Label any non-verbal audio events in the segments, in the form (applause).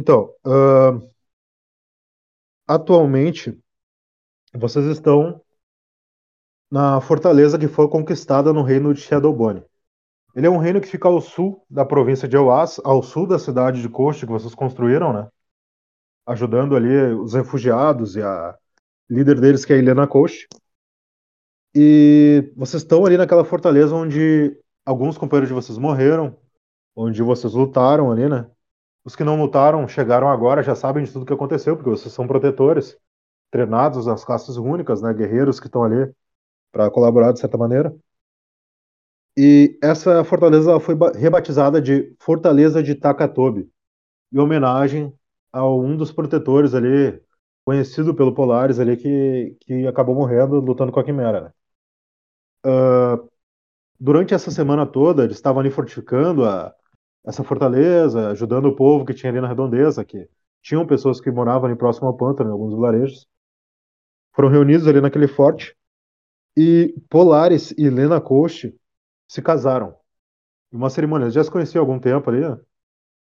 Então, uh, atualmente, vocês estão na fortaleza que foi conquistada no reino de Shadowbone. Ele é um reino que fica ao sul da província de Ewas, ao sul da cidade de Coast que vocês construíram, né? Ajudando ali os refugiados e a líder deles, que é a Helena Coast. E vocês estão ali naquela fortaleza onde alguns companheiros de vocês morreram, onde vocês lutaram ali, né? Os que não lutaram chegaram agora, já sabem de tudo que aconteceu, porque vocês são protetores, treinados nas classes únicas, né? Guerreiros que estão ali para colaborar de certa maneira. E essa fortaleza foi rebatizada de Fortaleza de Takatobi, em homenagem a um dos protetores ali, conhecido pelo Polaris ali, que, que acabou morrendo lutando com a Quimera. Né? Uh, durante essa semana toda, eles estavam ali fortificando a, essa fortaleza, ajudando o povo que tinha ali na redondeza, que tinham pessoas que moravam ali próximo ao pântano, em alguns vilarejos. Foram reunidos ali naquele forte e Polaris e Lena Coast se casaram. Em uma cerimônia, eles já se conheciam há algum tempo ali, né?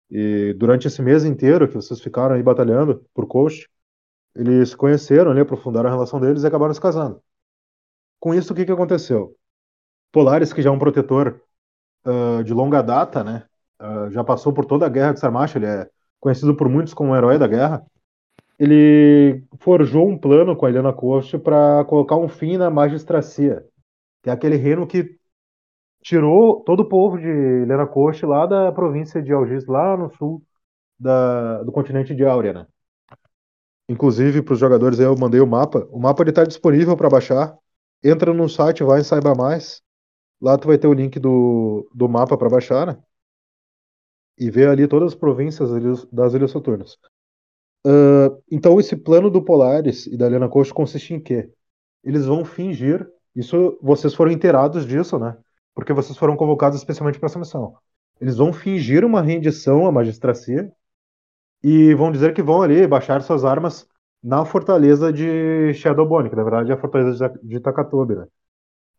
E durante esse mês inteiro que vocês ficaram aí batalhando por Coast, eles se conheceram ali, aprofundaram a relação deles e acabaram se casando. Com isso, o que, que aconteceu? Polaris, que já é um protetor uh, de longa data, né? Uh, já passou por toda a guerra de Sarmash, ele é conhecido por muitos como o herói da guerra. Ele forjou um plano com a Helena Coast para colocar um fim na magistracia, que é aquele reino que tirou todo o povo de Helena Coast lá da província de Algis, lá no sul da, do continente de Áurea, né? Inclusive, para os jogadores eu mandei o mapa. O mapa está disponível para baixar. Entra no site, vai e saiba mais. Lá tu vai ter o link do, do mapa para baixar, né? E ver ali todas as províncias das Ilhas Soturnas. Uh, então, esse plano do Polaris e da Helena Coast consiste em quê? Eles vão fingir. Isso vocês foram inteirados disso, né? Porque vocês foram convocados especialmente para essa missão. Eles vão fingir uma rendição à magistracia e vão dizer que vão ali baixar suas armas na fortaleza de Shadowbone, que na verdade é a fortaleza de Takatobi, né?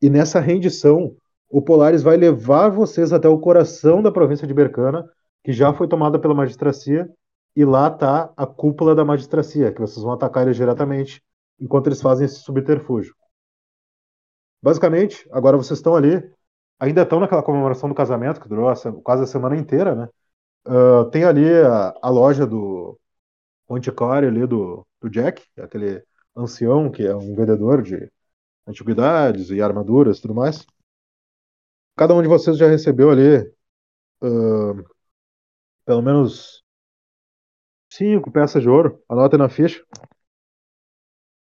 E nessa rendição, o Polaris vai levar vocês até o coração da província de Bercana, que já foi tomada pela magistracia, e lá está a cúpula da magistracia, que vocês vão atacar eles diretamente enquanto eles fazem esse subterfúgio. Basicamente, agora vocês estão ali, ainda estão naquela comemoração do casamento, que durou quase a semana inteira, né? Uh, tem ali a, a, loja do antiquário ali do, do Jack, aquele ancião que é um vendedor de antiguidades e armaduras e tudo mais. Cada um de vocês já recebeu ali uh, pelo menos cinco peças de ouro. Anotem na ficha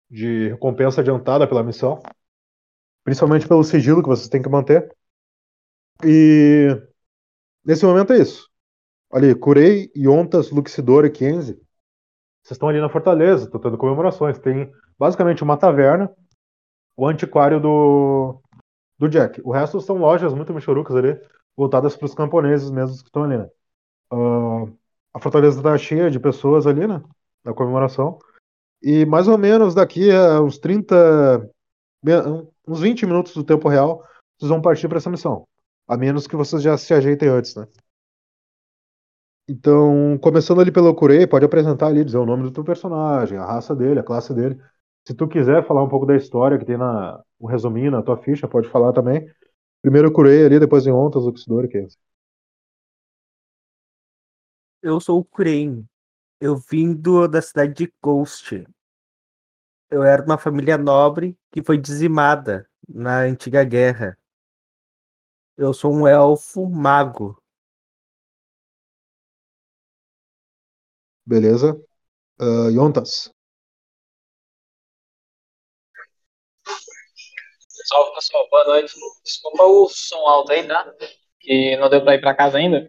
de recompensa adiantada pela missão. Principalmente pelo sigilo que vocês têm que manter. E nesse momento é isso. Ali, Curei, Yontas, Luxidor e Kenzie. Vocês estão ali na fortaleza, estão tendo comemorações. Tem basicamente uma taverna, o antiquário do, do Jack. O resto são lojas muito michurucas ali, voltadas para os camponeses mesmos que estão ali, né? Uh, a fortaleza está cheia de pessoas ali, né? Na comemoração. E mais ou menos daqui a uns 30, uns 20 minutos do tempo real, vocês vão partir para essa missão. A menos que vocês já se ajeitem antes, né? Então, começando ali pelo Kurei, pode apresentar ali, dizer o nome do teu personagem, a raça dele, a classe dele. Se tu quiser falar um pouco da história que tem na um resuminho na tua ficha, pode falar também. Primeiro Kurei ali, depois em Ontas, Luxidor e Kenzie. Eu sou o Kurei. Eu vim do, da cidade de Ghost. Eu era de uma família nobre que foi dizimada na antiga guerra. Eu sou um elfo mago. Beleza. Uh, Yontas. Salve pessoal, boa noite. Desculpa o som alto aí, tá? Que não deu pra ir pra casa ainda.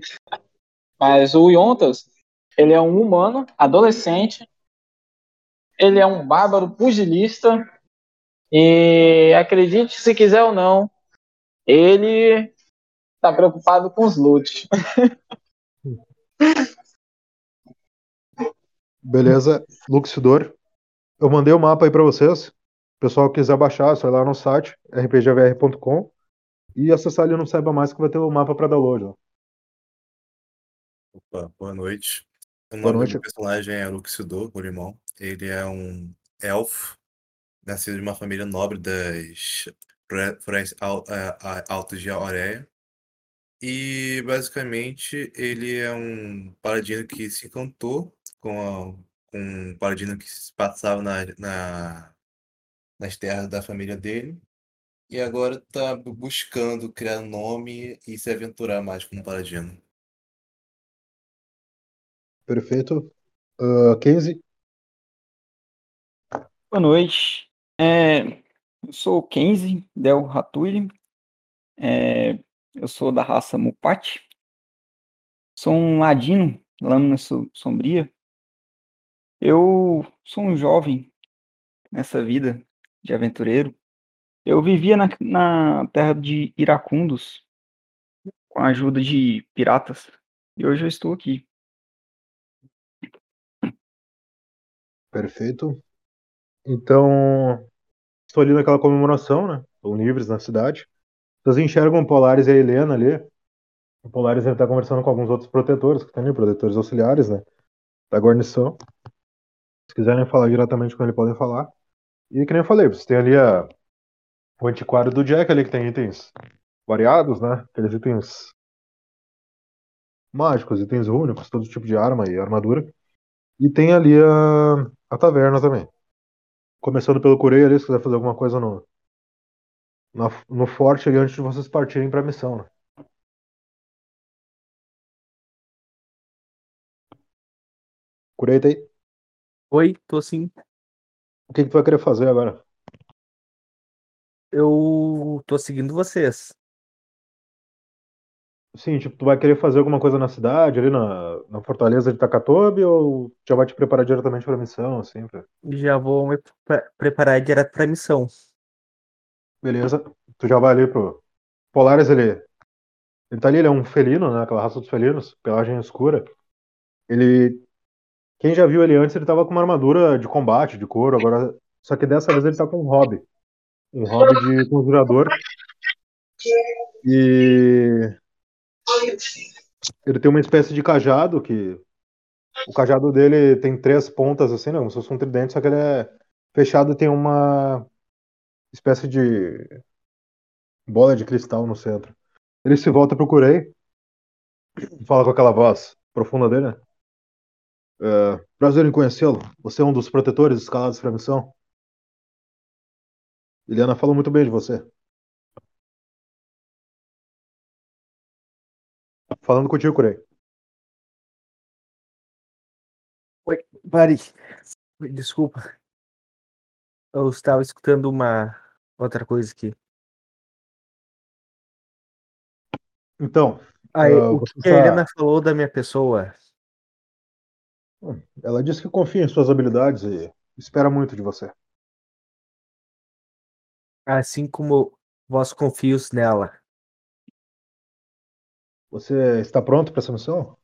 Mas o Yontas, ele é um humano, adolescente. Ele é um bárbaro pugilista. E acredite se quiser ou não, ele tá preocupado com os loot. (laughs) Beleza, Luxidor. Eu mandei o um mapa aí para vocês. O pessoal quiser baixar, é só ir lá no site rpgvr.com e acessar ali no Saiba Mais que vai ter o mapa para download. Ó. Opa, boa noite. O Boa noite. do meu personagem é Luxidor, o irmão. Ele é um elfo, nascido de uma família nobre das Florestas Altas de Auréia. E basicamente ele é um paladino que se encantou com, a- com um paladino que se passava na, na- nas terras da família dele. E agora tá buscando criar nome e se aventurar mais como paladino. Perfeito. Uh, Kenzie, Boa noite. É, eu sou o Kenzie Del Ratuli. É, eu sou da raça Mupati. Sou um ladino, lâmina so- sombria. Eu sou um jovem nessa vida de aventureiro. Eu vivia na, na terra de Iracundos com a ajuda de piratas. E hoje eu estou aqui. Perfeito. Então, estou ali naquela comemoração, né? Estão livres na cidade. Vocês enxergam o Polaris e a Helena ali. O Polaris ele conversando com alguns outros protetores que estão ali, protetores auxiliares, né? Da guarnição. Se quiserem falar diretamente com ele, podem falar. E que nem eu falei, vocês têm ali a, o antiquário do Jack ali, que tem itens variados, né? Aqueles itens mágicos, itens únicos, todo tipo de arma e armadura. E tem ali a, a taverna também. Começando pelo Coreia ali, se quiser fazer alguma coisa no, na- no forte ali antes de vocês partirem pra missão, né? Coreia tá aí. Oi, tô sim. O que, que tu vai querer fazer agora? Eu tô seguindo vocês. Sim, tipo, tu vai querer fazer alguma coisa na cidade, ali na, na fortaleza de Takatobi, ou já vai te preparar diretamente pra missão, assim, pra... Já vou me pre- preparar direto pra missão. Beleza. Tu já vai ali pro. Polaris, ele. Ele tá ali, ele é um felino, né? Aquela raça dos felinos, pelagem escura. Ele. Quem já viu ele antes, ele tava com uma armadura de combate, de couro, agora. Só que dessa vez ele tá com um hobby. Um hobby de conjurador. E. Ele tem uma espécie de cajado que. O cajado dele tem três pontas assim, né? Como se fosse um tridente, só que ele é fechado e tem uma espécie de bola de cristal no centro. Ele se volta pro Kurei, fala com aquela voz profunda dele, né? É, prazer em conhecê-lo. Você é um dos protetores escalados para a missão. Eliana falou muito bem de você. Falando contigo, Kurei. Oi, pare. Desculpa. Eu estava escutando uma outra coisa aqui. Então, Aí, Ah, o que a Helena falou da minha pessoa? ela disse que confia em suas habilidades e espera muito de você. Assim como vós confios nela. Você está pronto para essa missão?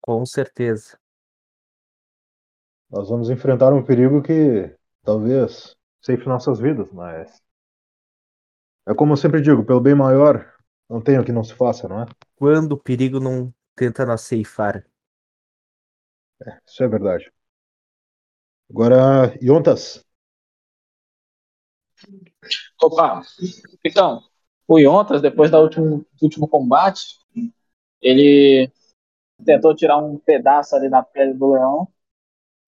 Com certeza. Nós vamos enfrentar um perigo que talvez ceife nossas vidas, mas é como eu sempre digo, pelo bem maior, não tem o que não se faça, não é? Quando o perigo não tenta nos ceifar. Isso é verdade. Agora, Yontas, Opa, então, o Yontas, depois da último, do último combate, ele tentou tirar um pedaço ali da pele do leão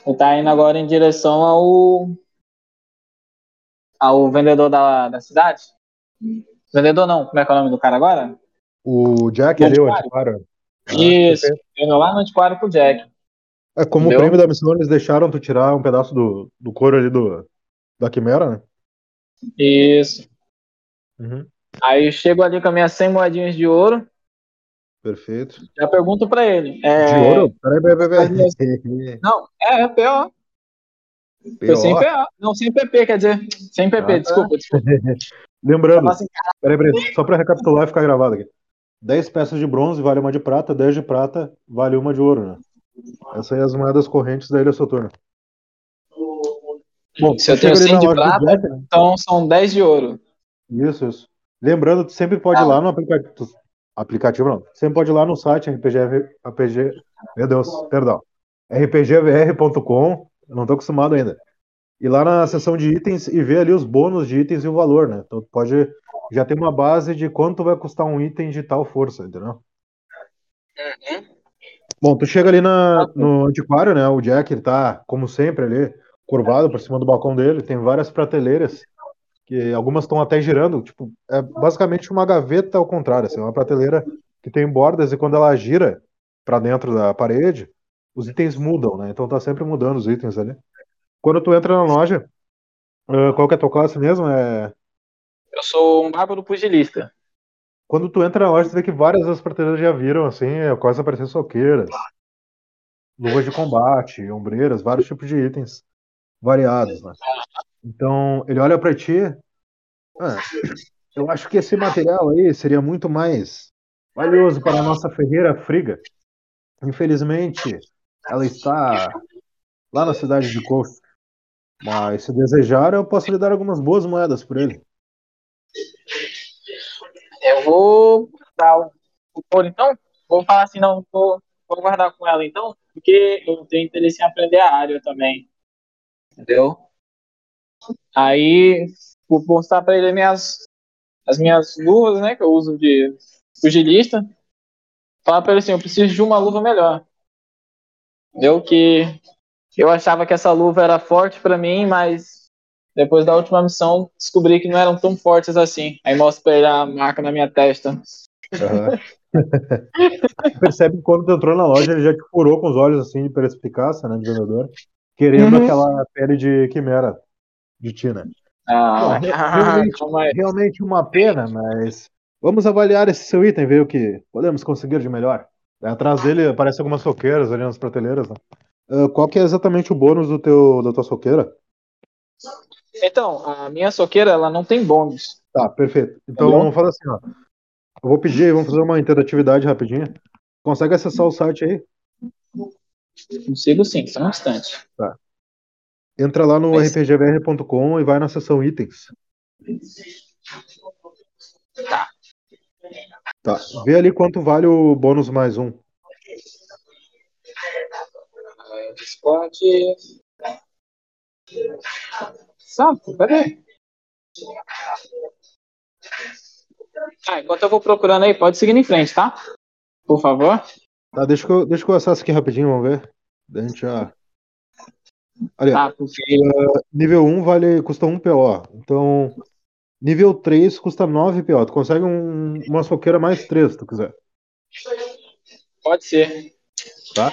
e tá indo agora em direção ao ao vendedor da, da cidade. Vendedor não, como é que é o nome do cara agora? o Jack ali, o antiquário. Ah, Isso, perfeito. indo lá no antiquário pro Jack. É, como Entendeu? prêmio da missão, eles deixaram tu tirar um pedaço do, do couro ali do, da quimera, né? Isso. Uhum. Aí eu chego ali com as minhas 100 moedinhas de ouro, Perfeito. já pergunto pra ele. De É... ouro? Peraí, peraí, peraí. (laughs) Não, é, é PO. Foi sem PO. PO. Não, sem PP, quer dizer. Sem PP, Ah, tá. desculpa, desculpa. (laughs) Lembrando, assim, peraí, peraí, só pra recapitular e ficar gravado aqui. 10 peças de bronze vale uma de prata, 10 de prata vale uma de ouro, né? Essas aí as moedas correntes da Ilha Soturna. Bom, Se eu tenho chega ali 100 na de prata, Jack, né? então são 10 de ouro. Isso, isso. Lembrando, tu sempre pode ir Ah. lá no aplicativo. Aplicativo não. Sempre pode ir lá no site RPG. RPG meu Deus, perdão. rpgvr.com, não tô acostumado ainda. E lá na seção de itens e ver ali os bônus de itens e o valor, né? Então tu pode já ter uma base de quanto vai custar um item de tal força, entendeu? Bom, tu chega ali na, no antiquário, né? O Jack ele tá, como sempre, ali, curvado por cima do balcão dele. Tem várias prateleiras, que algumas estão até girando. Tipo, é basicamente uma gaveta ao contrário, assim, uma prateleira que tem bordas e quando ela gira para dentro da parede, os itens mudam, né? Então tá sempre mudando os itens ali. Quando tu entra na loja, qual que é a tua classe mesmo? É... Eu sou um bárbaro pugilista. Quando tu entra na loja, tu vê que várias das prateleiras já viram, assim, quase aparecer soqueiras, luvas de combate, ombreiras, vários tipos de itens variados, né? Então, ele olha pra ti, "Ah, eu acho que esse material aí seria muito mais valioso para a nossa ferreira Friga. Infelizmente, ela está lá na cidade de Coast. Mas se desejar, eu posso lhe dar algumas boas moedas por ele. Eu vou dar o, o couro então. Vou falar assim, não, vou, vou guardar com ela então, porque eu tenho interesse em aprender a área também. Entendeu? Aí vou mostrar pra ele minhas, as minhas luvas, né? Que eu uso de pugilista. Falar pra ele assim, eu preciso de uma luva melhor. Entendeu? Que eu achava que essa luva era forte pra mim, mas depois da última missão descobri que não eram tão fortes assim. Aí mostro pra ele a marca na minha testa. Tu (laughs) percebe que quando tu entrou na loja, ele já te furou com os olhos assim de perspicácia, né, de vendedor, querendo Uhum. aquela pele de quimera de Tina. Ah, Bom, re- (laughs) realmente, aí. realmente uma pena, mas vamos avaliar esse seu item, ver o que podemos conseguir de melhor. Atrás dele aparecem algumas soqueiras ali nas prateleiras, né? Ah, qual que é exatamente o bônus do teu, da tua soqueira? Então, a minha soqueira, ela não tem bônus. Tá, perfeito. Então Entendeu? vamos fazer assim, ó. Eu vou pedir, vamos fazer uma interatividade rapidinha. Consegue acessar o site aí? Consigo sim, só um instante. Entra lá no Mas- rpgvr.com e vai na seção itens. Tá. Tá. Vê ali quanto vale o bônus mais um. Discord. Santo, cadê? Ah, enquanto eu vou procurando aí, pode seguir em frente, tá? Por favor. Tá, deixa que eu, deixa eu acesso aqui rapidinho, vamos ver. Daí a gente já. Ó. Tá, porque nível 1 vale, custa 1 PO. Então, nível 3 custa 9 PO. Tu consegue um- uma soqueira mais 3, se tu quiser. pode ser. Ah,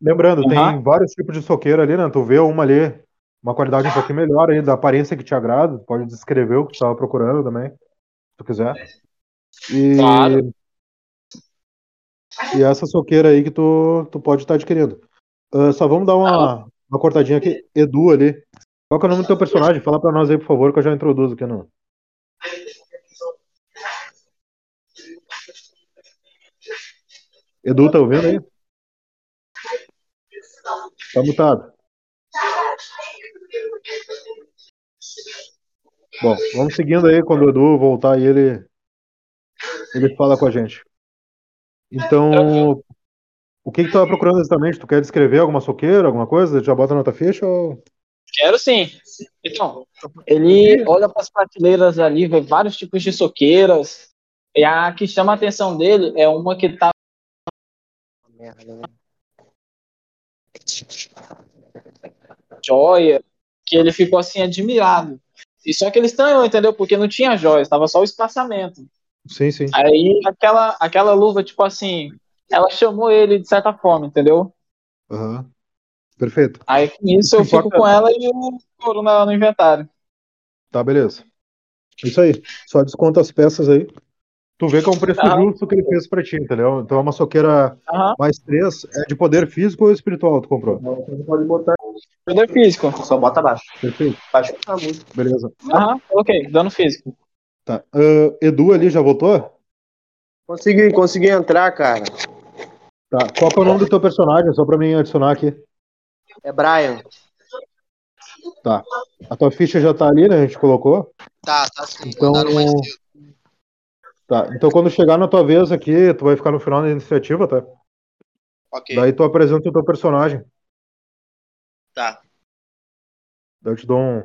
lembrando, tem Aham. vários tipos de soqueira ali, né? Tu vê uma ali, uma qualidade um pouquinho melhor aí, da aparência que te agrada. Pode descrever o que tu estava procurando também, se tu quiser. E, Claro. e essa soqueira aí que tu, tu pode estar adquirindo. Ah, só vamos dar uma, uma cortadinha aqui. Edu ali. Qual é o nome do teu personagem? Fala pra nós aí, por favor, que eu já introduzo aqui no. Edu, tá ouvindo aí? Tá mutado. Bom, vamos seguindo aí. Quando o Edu voltar aí, ele, ele fala com a gente. Então, o que que tu tava procurando exatamente? Tu quer descrever alguma soqueira, alguma coisa? Já bota na tua ficha ou... Quero sim. Então, ele olha para as prateleiras ali, vê vários tipos de soqueiras. E a que chama a atenção dele é uma que tá. Joia, que ele ficou assim admirado. E só que ele estranhou, entendeu? Porque não tinha joias, tava só o espaçamento. Sim, sim. Aí aquela, aquela luva, tipo assim, ela chamou ele de certa forma, entendeu? Aham. Perfeito. Aí com isso eu fico com ela e o couro no inventário. Tá, beleza. Isso aí. Só desconta as peças aí. Tu vê que é um preço Aham. justo que ele fez pra ti, entendeu? Então é uma soqueira Aham. mais três. É de poder físico ou espiritual tu comprou? Poder físico. Só bota abaixo. Perfeito. Abaixo tá muito. Beleza. Aham, ok, dano físico. Tá. Ah, Edu ali já voltou? Consegui, consegui entrar, cara. Tá. Qual que é o nome do teu personagem? Só pra mim adicionar aqui. É Brian. Tá. A tua ficha já tá ali, né? A gente colocou. Tá, tá sim. Então-. Tá. Então quando chegar na tua vez aqui, tu vai ficar no final da iniciativa, tá? Ok. Daí tu apresenta o teu personagem. Tá. Daí eu te dou um-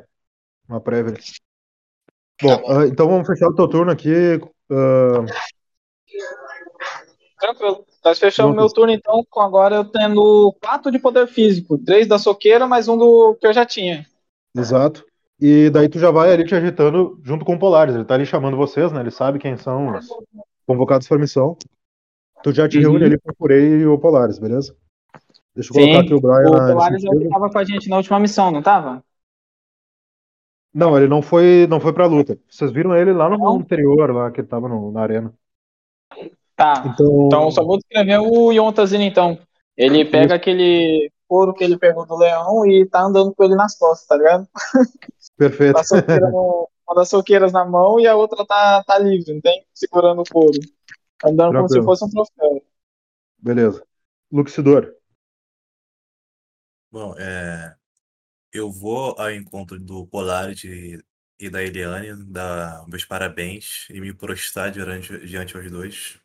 uma prévia. Bom, Tá bom. ah, então vamos fechar o teu turno aqui. ah, Tranquilo. Nós fechamos meu turno, então, com agora eu tendo quatro de poder físico. Três da soqueira, mais um do que eu já tinha. exato. E daí tu já vai ali te agitando junto com o Polaris. Ele tá ali chamando vocês, né? Ele sabe quem são os convocados para missão. Tu já te Uhum. reúne ali com o Polaris, beleza? Deixa eu Sim. colocar aqui o Brian O Polaris iniciativa. tava com a gente na última missão, não tava? Não, ele não foi, não foi pra luta. Vocês viram ele lá no Não? anterior, lá que ele tava no- na arena. Tá. Então, Então, só vou descrever o Yontazinho, então. Ele pega aquele couro que ele pegou do leão e tá andando com ele nas costas, tá ligado? perfeito. Tá no- (laughs) uma das soqueiras na mão e a outra tá, tá livre, não tem? Segurando o couro. Andando como se Tranquilo. fosse um troféu. Beleza. Luxidor. Bom, é, eu vou ao encontro do Polaris e, e da Eliane, dar meus parabéns e me prostrar diante, diante aos dois,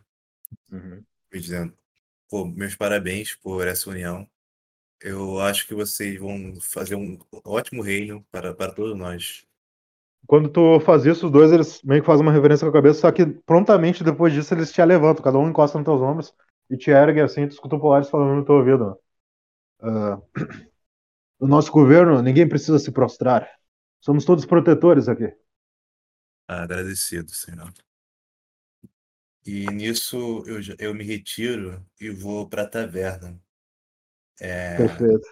me dizendo, pô, meus parabéns por essa união. Eu acho que vocês vão fazer um ótimo reino para, para todos nós. Quando tu faz isso, os dois eles meio que fazem uma reverência com a cabeça, só que prontamente depois disso eles te levantam, cada um encosta nos teus ombros e te ergue assim, tu escuta o Polaris falando no teu ouvido. Ah, (clears throat) no nosso governo, ninguém precisa se prostrar. Somos todos protetores aqui. Agradecido, Senhor. E nisso eu, eu me retiro e vou para a taverna. É, Perfeito.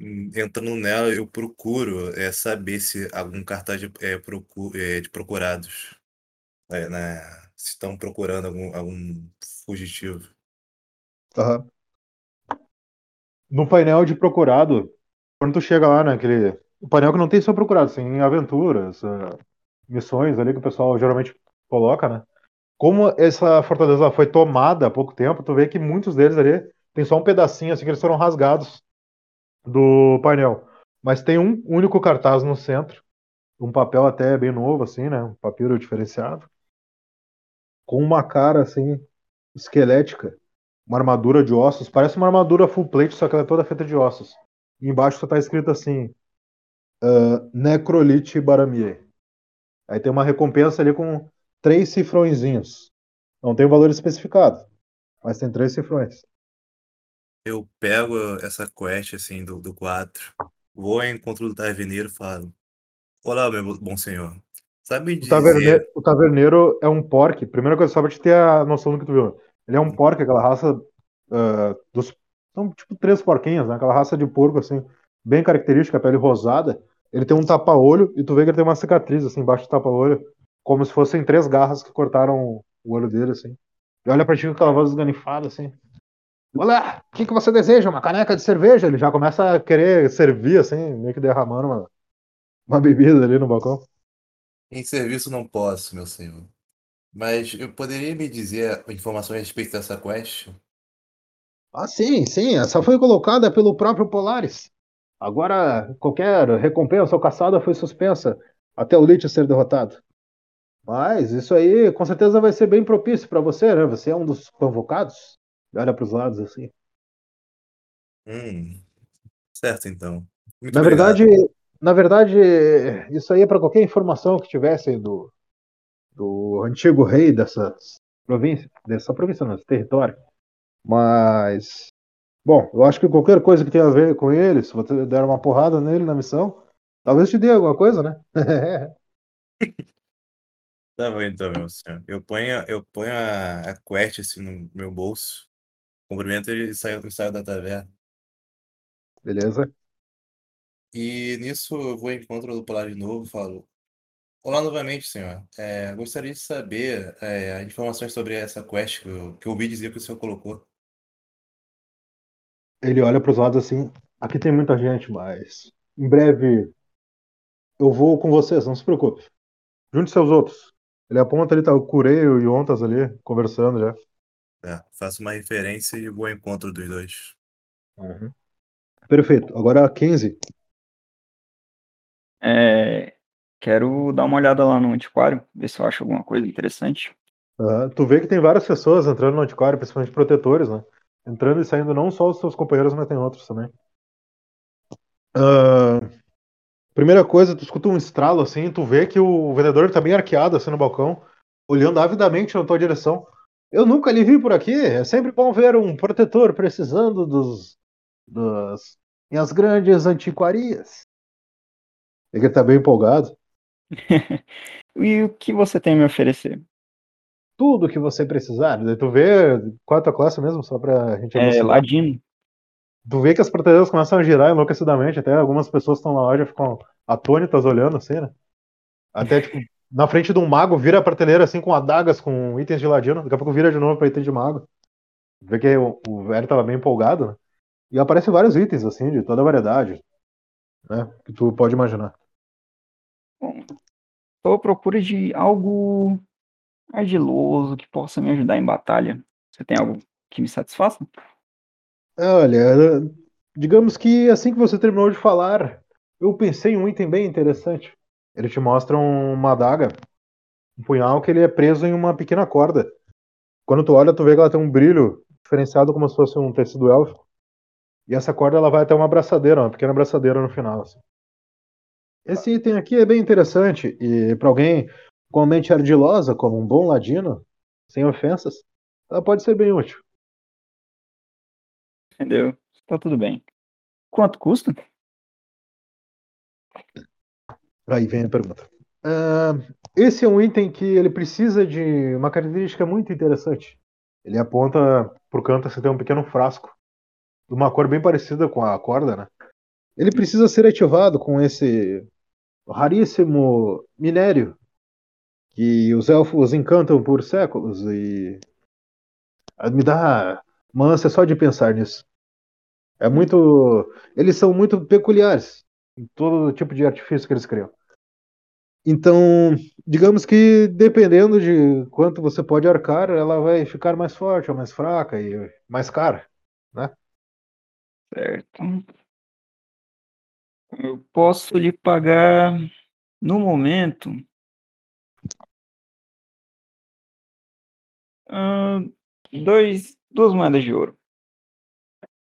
hum, entrando nela, eu procuro é, saber se algum cartaz de, é, é, de procurados, é, né, se estão procurando algum, algum fugitivo. Aham. No painel de procurado, quando tu chega lá naquele. O painel que não tem só procurado, tem aventuras, ah, missões ali que o pessoal geralmente coloca, né? Como essa fortaleza foi tomada há pouco tempo, tu vê que muitos deles ali tem só um pedacinho assim que eles foram rasgados do painel. Mas tem um único cartaz no centro, um papel até bem novo assim, né? Um papiro diferenciado, com uma cara assim esquelética uma armadura de ossos, parece uma armadura full plate, só que ela é toda feita de ossos. E embaixo só tá escrito assim: ah, Necrolite Baramie. Aí tem uma recompensa ali com três cifrõezinhos. Não tem o valor especificado, mas tem três cifrões. Eu pego essa quest assim do, do 4, vou ao encontro do taverneiro e falo: Olá, meu bo- bom senhor. Sabe O dizer. taverneiro, o taverneiro é um pork. Primeira coisa, só pra te ter a noção do que tu viu. Ele é um pork, aquela raça ah, dos. São tipo três porquinhos, né? Aquela raça de porco, assim, bem característica, pele rosada. Ele tem um tapa-olho e tu vê que ele tem uma cicatriz, assim, embaixo do tapa-olho, como se fossem três garras que cortaram o olho dele, assim. E olha pra ti com aquela voz esganifada, assim. Olá, o que, que você deseja? Uma caneca de cerveja? Ele já começa a querer servir, assim, meio que derramando uma, uma bebida ali no balcão. Em serviço não posso, meu senhor. Mas eu poderia me dizer informações a respeito dessa quest? Ah, sim, sim, essa foi colocada pelo próprio Polaris. Agora, qualquer recompensa ou caçada foi suspensa até o Lich ser derrotado. Mas isso aí com certeza vai ser bem propício para você, né? Você é um dos convocados. Olha para os lados assim. Hum, certo então. Muito Na obrigado. verdade, na verdade, isso aí é para qualquer informação que tivesse do, do antigo rei dessa província, dessa província, não, desse território. Mas, bom, eu acho que qualquer coisa que tenha a ver com ele, se você der uma porrada nele na missão, talvez te dê alguma coisa, né? (laughs) Tá bom então, meu senhor. Eu ponho, eu ponho a, a quest assim no meu bolso, cumprimento ele e saio, saio da taverna. Beleza? E nisso eu vou ao encontro do Polar de novo e falo: Olá novamente, senhor. É, gostaria de saber é, informações sobre essa quest que eu, que eu ouvi dizer que o senhor colocou. Ele olha para os lados assim. Aqui tem muita gente, mas em breve eu vou com vocês, não se preocupe. Junte seus outros. Ele aponta ali, tá o Cureio e o Ontas ali, conversando já. É, faço uma referência e vou ao encontro dos dois. Perfeito. Agora 15. É, quero dar uma olhada lá no antiquário, ver se eu acho alguma coisa interessante. Aham. Tu vê que tem várias pessoas entrando no antiquário, principalmente protetores, né? Entrando e saindo não só os seus companheiros, mas tem outros também. Ah, primeira coisa, tu escuta um estralo assim, tu vê que o vendedor tá bem arqueado assim no balcão, olhando avidamente na tua direção. Eu nunca lhe vi por aqui, é sempre bom ver um protetor precisando dos das minhas grandes antiquarias. Ele tá bem empolgado. (laughs) E o que você tem a me oferecer? Tudo que você precisar. Daí tu vê qual é a tua classe mesmo, só pra gente É. Ladino. Tu vê que as protetoras começam a girar enlouquecidamente, até algumas pessoas estão na loja ficam atônitas olhando assim, né? Até, tipo, na frente de um mago, vira a prateleira assim com adagas, com itens de ladino, daqui a pouco vira de novo pra item de mago. Vê que o, o velho tava bem empolgado, né? E aparecem vários itens, assim, de toda a variedade, né? Que tu pode imaginar. Bom, estou à procura de algo ardiloso que possa me ajudar em batalha. Você tem algo que me satisfaça? Olha, digamos que assim que você terminou de falar, eu pensei em um item bem interessante. Ele te mostra um- uma adaga, um punhal que ele é preso em uma pequena corda. Quando tu olha, tu vê que ela tem um brilho diferenciado como se fosse um tecido élfico. E essa corda ela vai até uma abraçadeira, uma pequena abraçadeira no final. assim. Esse item aqui é bem interessante e para alguém com a mente ardilosa, como um bom ladino, sem ofensas, ela pode ser bem útil. Entendeu? Tá tudo bem. Quanto custa? Aí vem a pergunta. Ah, esse é um item que ele precisa de uma característica muito interessante. Ele aponta por canto, você tem um pequeno frasco de uma cor bem parecida com a corda, né? Ele precisa ser ativado com esse raríssimo minério que os elfos encantam por séculos e Ah, me dá uma ânsia só de pensar nisso. É muito, eles são muito peculiares em todo tipo de artifício que eles criam. Então, digamos que dependendo de quanto você pode arcar, ela vai ficar mais forte ou mais fraca e mais cara. Certo. Eu posso lhe pagar no momento. Dois, duas moedas de ouro.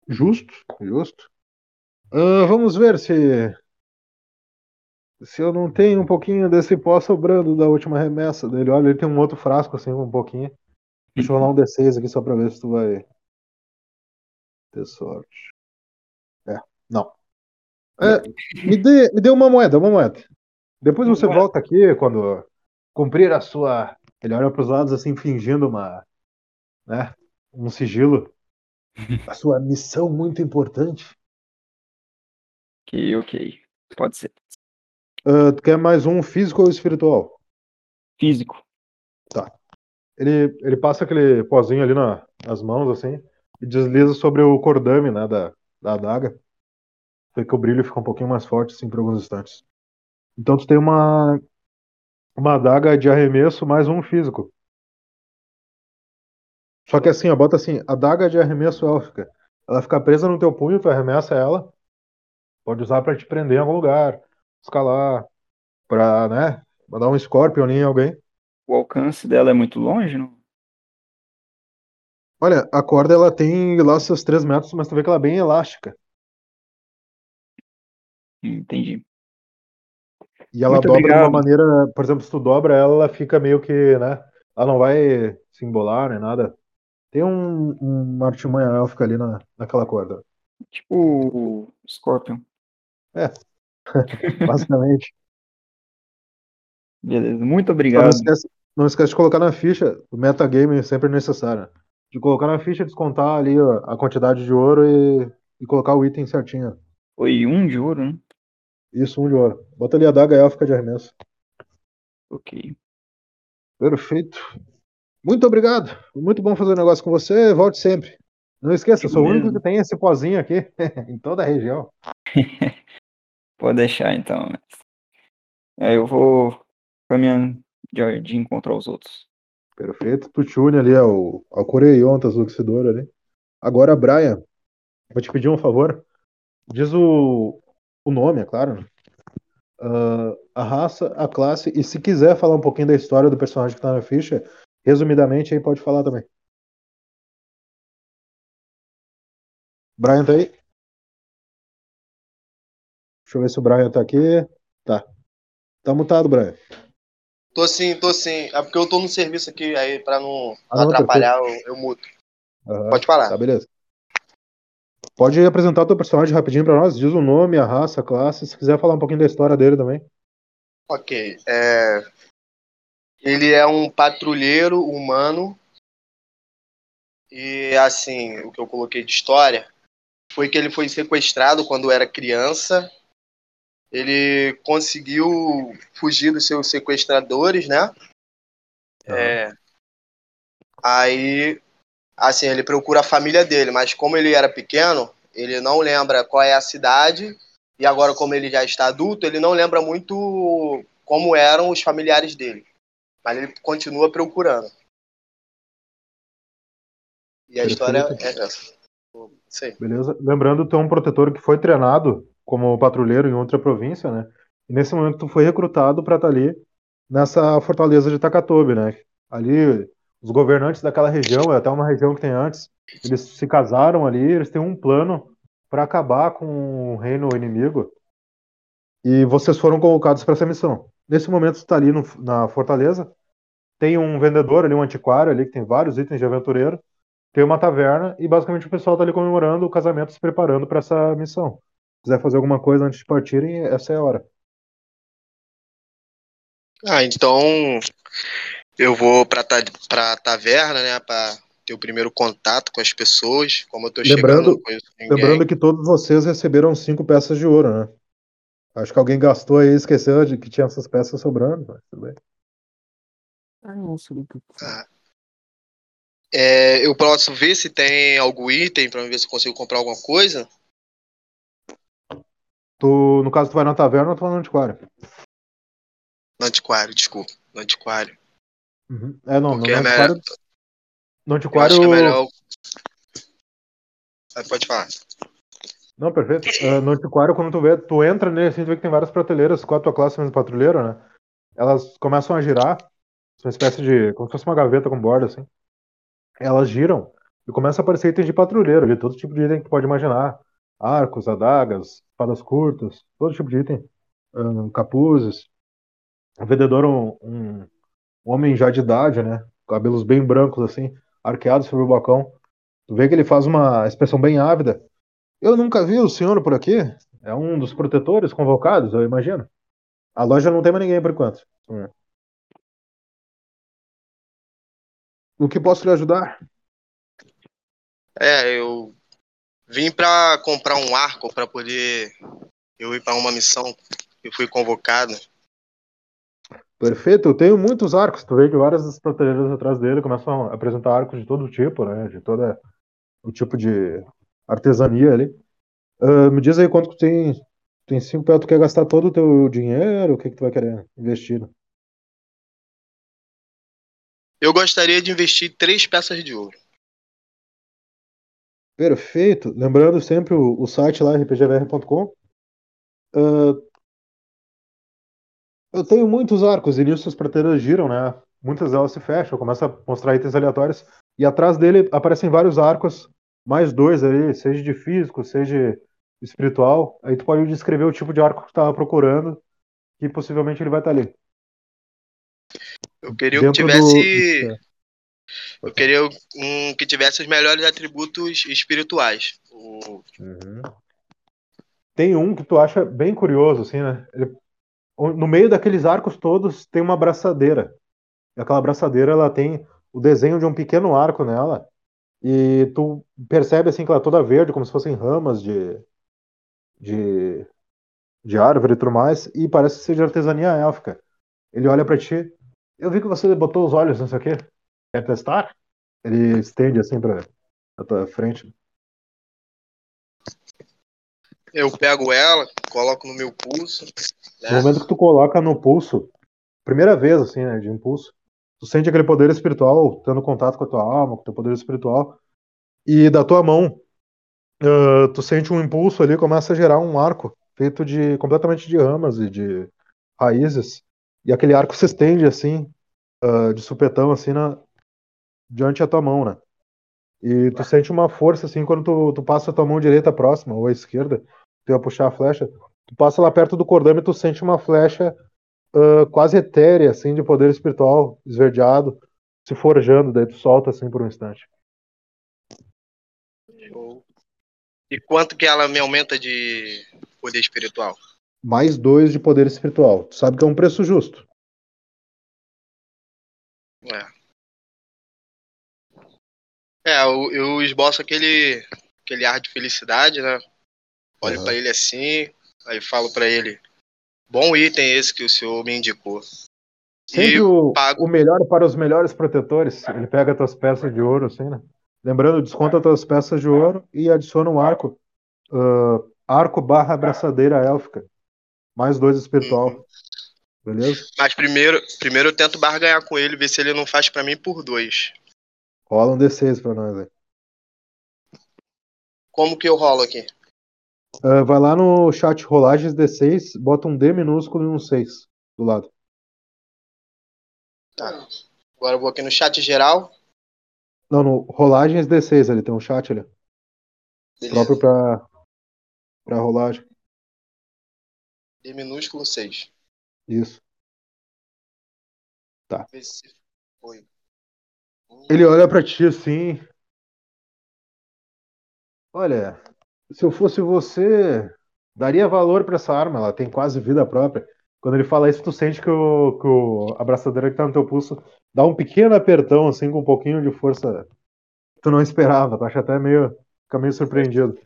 Justo, justo. Ah, vamos ver se se eu não tenho um pouquinho desse pó sobrando da última remessa dele. Olha, ele tem um outro frasco assim, um pouquinho. Deixa eu rolar um D6 aqui só pra ver se tu vai ter sorte. É, não. É, me dê, me dê uma moeda, uma moeda. Depois você volta aqui quando cumprir a sua. Ele olha pros lados assim, fingindo uma. né? Um sigilo. (laughs) A sua missão muito importante. Ok, ok. Pode ser. Ah, tu quer mais um físico ou espiritual? Físico. Ele, ele passa aquele pozinho ali na- nas mãos, assim, e desliza sobre o cordame, né, da, da adaga. Vê que o brilho fica um pouquinho mais forte, assim, por alguns instantes. Então tu tem uma, uma adaga de arremesso mais um físico. Só que assim, ó, bota assim, adaga de arremesso élfica. Ela fica presa no teu punho, tu arremessa ela. Pode usar pra te prender em algum lugar, escalar, pra, né, mandar um scorpion em alguém. O alcance dela é muito longe, não? Olha, a corda ela tem lá seus 3 metros, mas tu vê que ela é bem elástica. Entendi. E ela Muito dobra de uma obrigado. maneira, por exemplo, se tu dobra ela, ela fica meio que, né? Ela não vai se embolar nem nada. Tem um, uma artimanha élfica ali na, naquela corda. Tipo o Scorpion. (laughs) Basicamente. Beleza. Muito Só não obrigado. esquece, não esquece de colocar na ficha, o metagame é sempre necessário. De colocar na ficha, descontar ali ó, a quantidade de ouro e, e colocar o item certinho. Foi um de ouro, né? Isso, um de ouro. Bota ali a daga élfica de arremesso. Ok. Perfeito. Muito obrigado. Foi Muito bom fazer um negócio com você. Volte sempre. Não esqueça, eu sou o único que tem esse pozinho aqui (laughs) em toda a região. (laughs) Pode deixar então. Aí eu vou caminhando de, de encontrar os outros. Perfeito. Tu te une ali ao, ao Coreiontas Luxidor ali. Agora, Brian, vou te pedir um favor. Diz o, o nome, é claro. né? Ah, a raça, a classe, e se quiser falar um pouquinho da história do personagem que tá na ficha, resumidamente aí pode falar também. Brian tá aí? Deixa eu ver se o Brian tá aqui. Tá. Tá mutado, Brian. Tô sim, tô sim. É porque eu tô no serviço aqui, aí pra não, Ah, não não, atrapalhar, eu, eu muto. Aham. Pode falar. Tá, beleza. Pode apresentar o teu personagem rapidinho pra nós. Diz o nome, a raça, a classe. Se quiser falar um pouquinho da história dele também. Ok. É... Ele é um patrulheiro humano. E assim, o que eu coloquei de história foi que ele foi sequestrado quando era criança. Ele conseguiu fugir dos seus sequestradores, né? É... Aí, assim, ele procura a família dele, mas como ele era pequeno, ele não lembra qual é a cidade. E agora, como ele já está adulto, ele não lembra muito como eram os familiares dele. Mas ele continua procurando. E a história é essa. Aí. Beleza? Lembrando, tu é um protetor que foi treinado como patrulheiro em outra província, né? E nesse momento tu foi recrutado para estar ali nessa fortaleza de Takatobi, né? Ali, os governantes daquela região, é até uma região que tem antes, eles se casaram ali, eles têm um plano para acabar com o reino inimigo. E vocês foram convocados para essa missão. Nesse momento, está ali no- na fortaleza, tem um vendedor ali, um antiquário ali, que tem vários itens de aventureiro, tem uma taverna e basicamente o pessoal tá ali comemorando o casamento, se preparando para essa missão. Se quiser fazer alguma coisa antes de partirem, essa é a hora. Ah, então eu vou pra, ta pra taverna, né? Pra ter o primeiro contato com as pessoas. Como eu tô chegando, Lembrando- ninguém. Lembrando que todos vocês receberam cinco peças de ouro, né? Acho que alguém gastou aí e esqueceu de que tinha essas peças sobrando, mas tudo bem. Ah, não que. É, eu posso ver se tem algum item pra ver se eu consigo comprar alguma coisa. Tu, no caso, tu vai na taverna ou tu vai no antiquário? No antiquário, desculpa. No antiquário. Uhum. É, não, Porque é antiquário. melhor. No Eu antiquário. acho que é melhor. Ah, Pode falar. Não, perfeito. Ah, no antiquário, quando tu vê, tu entra nele assim, tu vê que tem várias prateleiras com a tua classe mesmo patrulheiro, né? Elas começam a girar, uma espécie de. como se fosse uma gaveta com borda, assim. Elas giram e começa a aparecer itens de patrulheiro ali, todo tipo de item que tu pode imaginar. Arcos, adagas, espadas curtas, todo tipo de item. Ah, capuzes. O vendedor, um, um, um homem já de idade, né? Cabelos bem brancos, assim, arqueados sobre o bocão. Tu vê que ele faz uma expressão bem ávida. Eu nunca vi o senhor por aqui. É um dos protetores convocados, eu imagino. A loja não tem mais ninguém por enquanto. O que posso lhe ajudar? É, eu vim pra comprar um arco pra poder eu ir pra uma missão que fui convocado. Perfeito, eu tenho muitos arcos. Tu vê que várias das prateleiras atrás dele começam a apresentar arcos de todo tipo, né? De todo o tipo de artesania ali. Ah, me diz aí quanto tu tem. Tem cinco pés, tu quer gastar todo o teu dinheiro? O que, que tu vai querer investir? Eu gostaria de investir três peças de ouro. Perfeito. Lembrando sempre o, o site lá, rpgvr.com. Ah, eu tenho muitos arcos e nisso as prateleiras giram, né? Muitas delas se fecham, começa a mostrar itens aleatórios. E atrás dele aparecem vários arcos, mais dois aí, seja de físico, seja espiritual. Aí tu pode descrever o tipo de arco que tu tava procurando, que possivelmente ele vai estar ali. Eu queria que Dentro do- tivesse. Eu queria um que tivesse os melhores atributos espirituais. Uhum. Tem um que tu acha bem curioso, assim, né? Ele- no meio daqueles arcos todos tem uma braçadeira. E aquela braçadeira, ela tem o desenho de um pequeno arco nela. E tu percebe, assim, que ela é toda verde, como se fossem ramas de, de, de árvore e tudo mais. E parece ser de artesania élfica. Ele olha pra ti. Eu vi que você botou os olhos nisso aqui. Quer testar? Ele estende, assim, pra, pra tua frente. Eu pego ela, coloco no meu pulso. No Né? momento que tu coloca no pulso, primeira vez, assim, né, de impulso, tu sente aquele poder espiritual tendo contato com a tua alma, com o teu poder espiritual, e da tua mão, ah, tu sente um impulso ali, começa a gerar um arco feito de completamente de ramas e de raízes, e aquele arco se estende, assim, ah, de supetão, assim, na, diante da tua mão, né? E tu sente uma força assim quando tu, tu passa a tua mão direita próxima ou a esquerda, tu ia puxar a flecha, tu passa lá perto do cordame e tu sente uma flecha ah, quase etérea, assim, de poder espiritual, esverdeado, se forjando, daí tu solta assim por um instante. Show. E quanto que ela me aumenta de poder espiritual? Mais dois de poder espiritual. Tu sabe que é um preço justo. É. É, eu, eu esboço aquele, aquele ar de felicidade, né? Olho Aham. pra ele assim, aí falo pra ele: Bom item esse que o senhor me indicou. Sempre E o, pago. o melhor para os melhores protetores. Ele pega tuas peças de ouro, assim, né? Lembrando, desconta tuas peças de ouro e adiciona um arco. ah, arco barra abraçadeira élfica. Mais dois espiritual. Uhum. Beleza? Mas primeiro, primeiro eu tento barganhar com ele, ver se ele não faz pra mim por dois. Rola um D6 pra nós aí. Como que eu rolo aqui? Ah, vai lá no chat rolagens D6, bota um D minúsculo e um 6 do lado. Tá. Agora eu vou aqui no chat geral. Não, no rolagens D6 ali, tem um chat ali. Beleza. Próprio pra, pra rolagem. D minúsculo 6. Isso. Se foi. Ele olha pra ti assim. Olha, se eu fosse você, daria valor pra essa arma, ela tem quase vida própria. Quando ele fala isso, tu sente que o, que o abraçadeira que tá no teu pulso dá um pequeno apertão, assim, com um pouquinho de força que tu não esperava. Tu acha até meio. Fica meio surpreendido.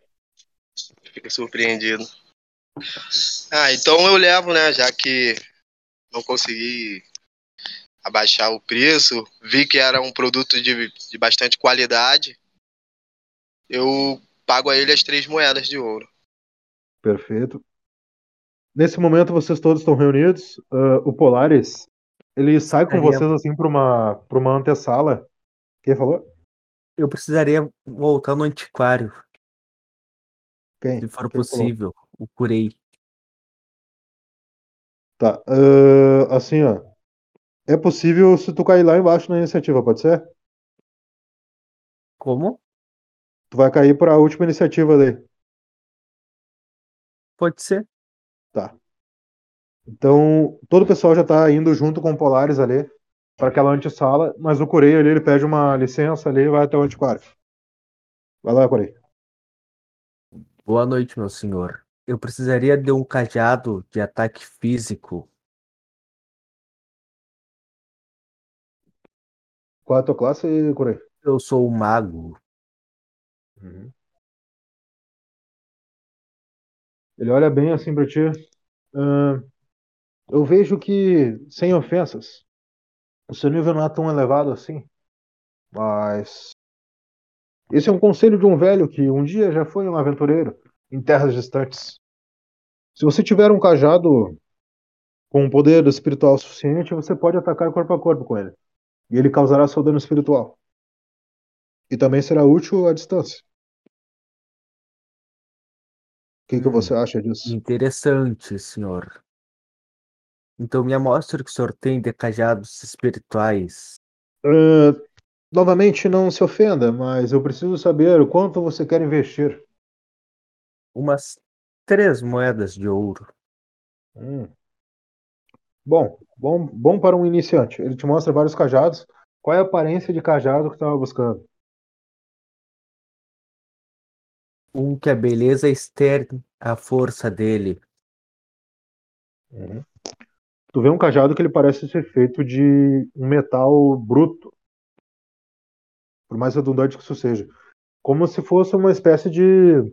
Fica surpreendido. Ah, então eu levo, né? Já que não consegui abaixar o preço, vi que era um produto de, de bastante qualidade. Eu pago a ele as três moedas de ouro. Perfeito. Nesse momento, vocês todos estão reunidos. Ah, o Polaris, ele sai com vocês, assim, pra uma, pra uma antessala. Quem falou? Eu precisaria voltar no antiquário, Quem? se for Quem falou? possível. O curei. Tá. ah, assim, ó. É possível se tu cair lá embaixo na iniciativa, pode ser? Como? Tu vai cair pra última iniciativa daí. Pode ser. Tá. Então, todo o pessoal já tá indo junto com o Polaris ali para aquela antessala, mas o Corei ali, ele pede uma licença ali e vai até o antiquário. Vai lá, Corei. Boa noite, meu senhor. Eu precisaria de um cajado de ataque físico. Qual é a tua classe, Corei? Eu sou um mago. Ele olha bem assim pra ti. "Ah, eu vejo que, sem ofensas, o seu nível não é tão elevado assim. Mas. Esse é um conselho de um velho que um dia já foi um aventureiro em terras distantes. Se você tiver um cajado com um poder espiritual suficiente, você pode atacar corpo a corpo com ele. E ele causará seu dano espiritual. E também será útil à distância. Que, que Hum. você acha disso? Interessante, senhor. Então me mostre o que o senhor tem de cajados espirituais. Ah, novamente, não se ofenda, mas eu preciso saber o quanto você quer investir. Umas três moedas de ouro. Hum. Bom, bom, bom para um iniciante. Ele te mostra vários cajados. Qual é a aparência de cajado que estava buscando? Um que a beleza externe a força dele. Uhum. Tu vê um cajado que ele parece ser feito de um metal bruto. Por mais redundante que isso seja. Como se fosse uma espécie de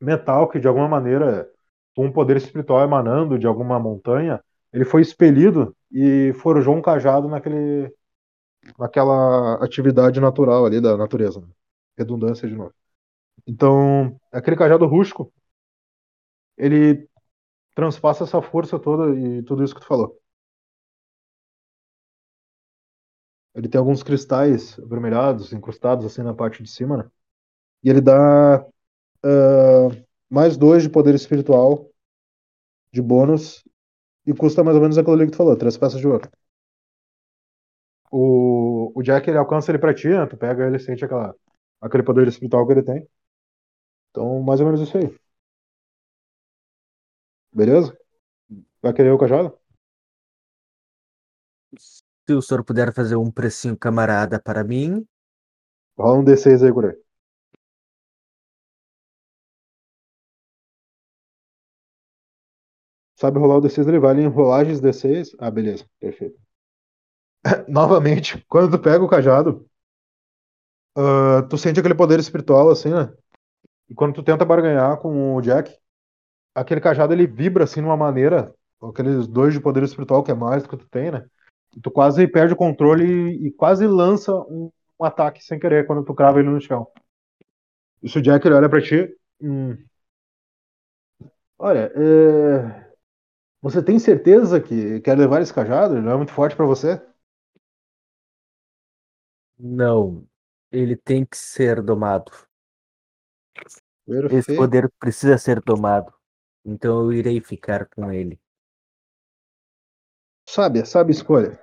metal que, de alguma maneira, com um poder espiritual emanando de alguma montanha, ele foi expelido e forjou um cajado naquele, naquela atividade natural ali da natureza. né? Redundância de novo. Então, aquele cajado rústico, ele transpassa essa força toda e tudo isso que tu falou. Ele tem alguns cristais avermelhados, incrustados assim na parte de cima, né? E ele dá ah, mais dois de poder espiritual de bônus e custa mais ou menos aquilo ali que tu falou, três peças de ouro. O, o Jack ele alcança ele pra ti, né? tu pega ele sente aquela aquele poder espiritual que ele tem. Então, mais ou menos isso aí. Beleza? Vai querer o cajado? Se o senhor puder fazer um precinho camarada para mim, Rola um D6 aí, Gurê. Sabe rolar o D6, ele vale em rolagens D6. Ah, beleza, perfeito. (coughs) Novamente, quando tu pega o cajado, ah, tu sente aquele poder espiritual assim, né? E quando tu tenta barganhar com o Jack, aquele cajado ele vibra assim de uma maneira, aqueles dois de poder espiritual que é mais do que tu tem, né? E tu quase perde o controle e, e quase lança um, um ataque sem querer quando tu crava ele no chão. Isso o Jack ele olha pra ti. hum, Olha, é, você tem certeza que quer levar esse cajado? Ele não é muito forte pra você? não. Ele tem que ser domado. Esse poder precisa ser domado. Então eu irei ficar com ele. Sábia, sábia escolha.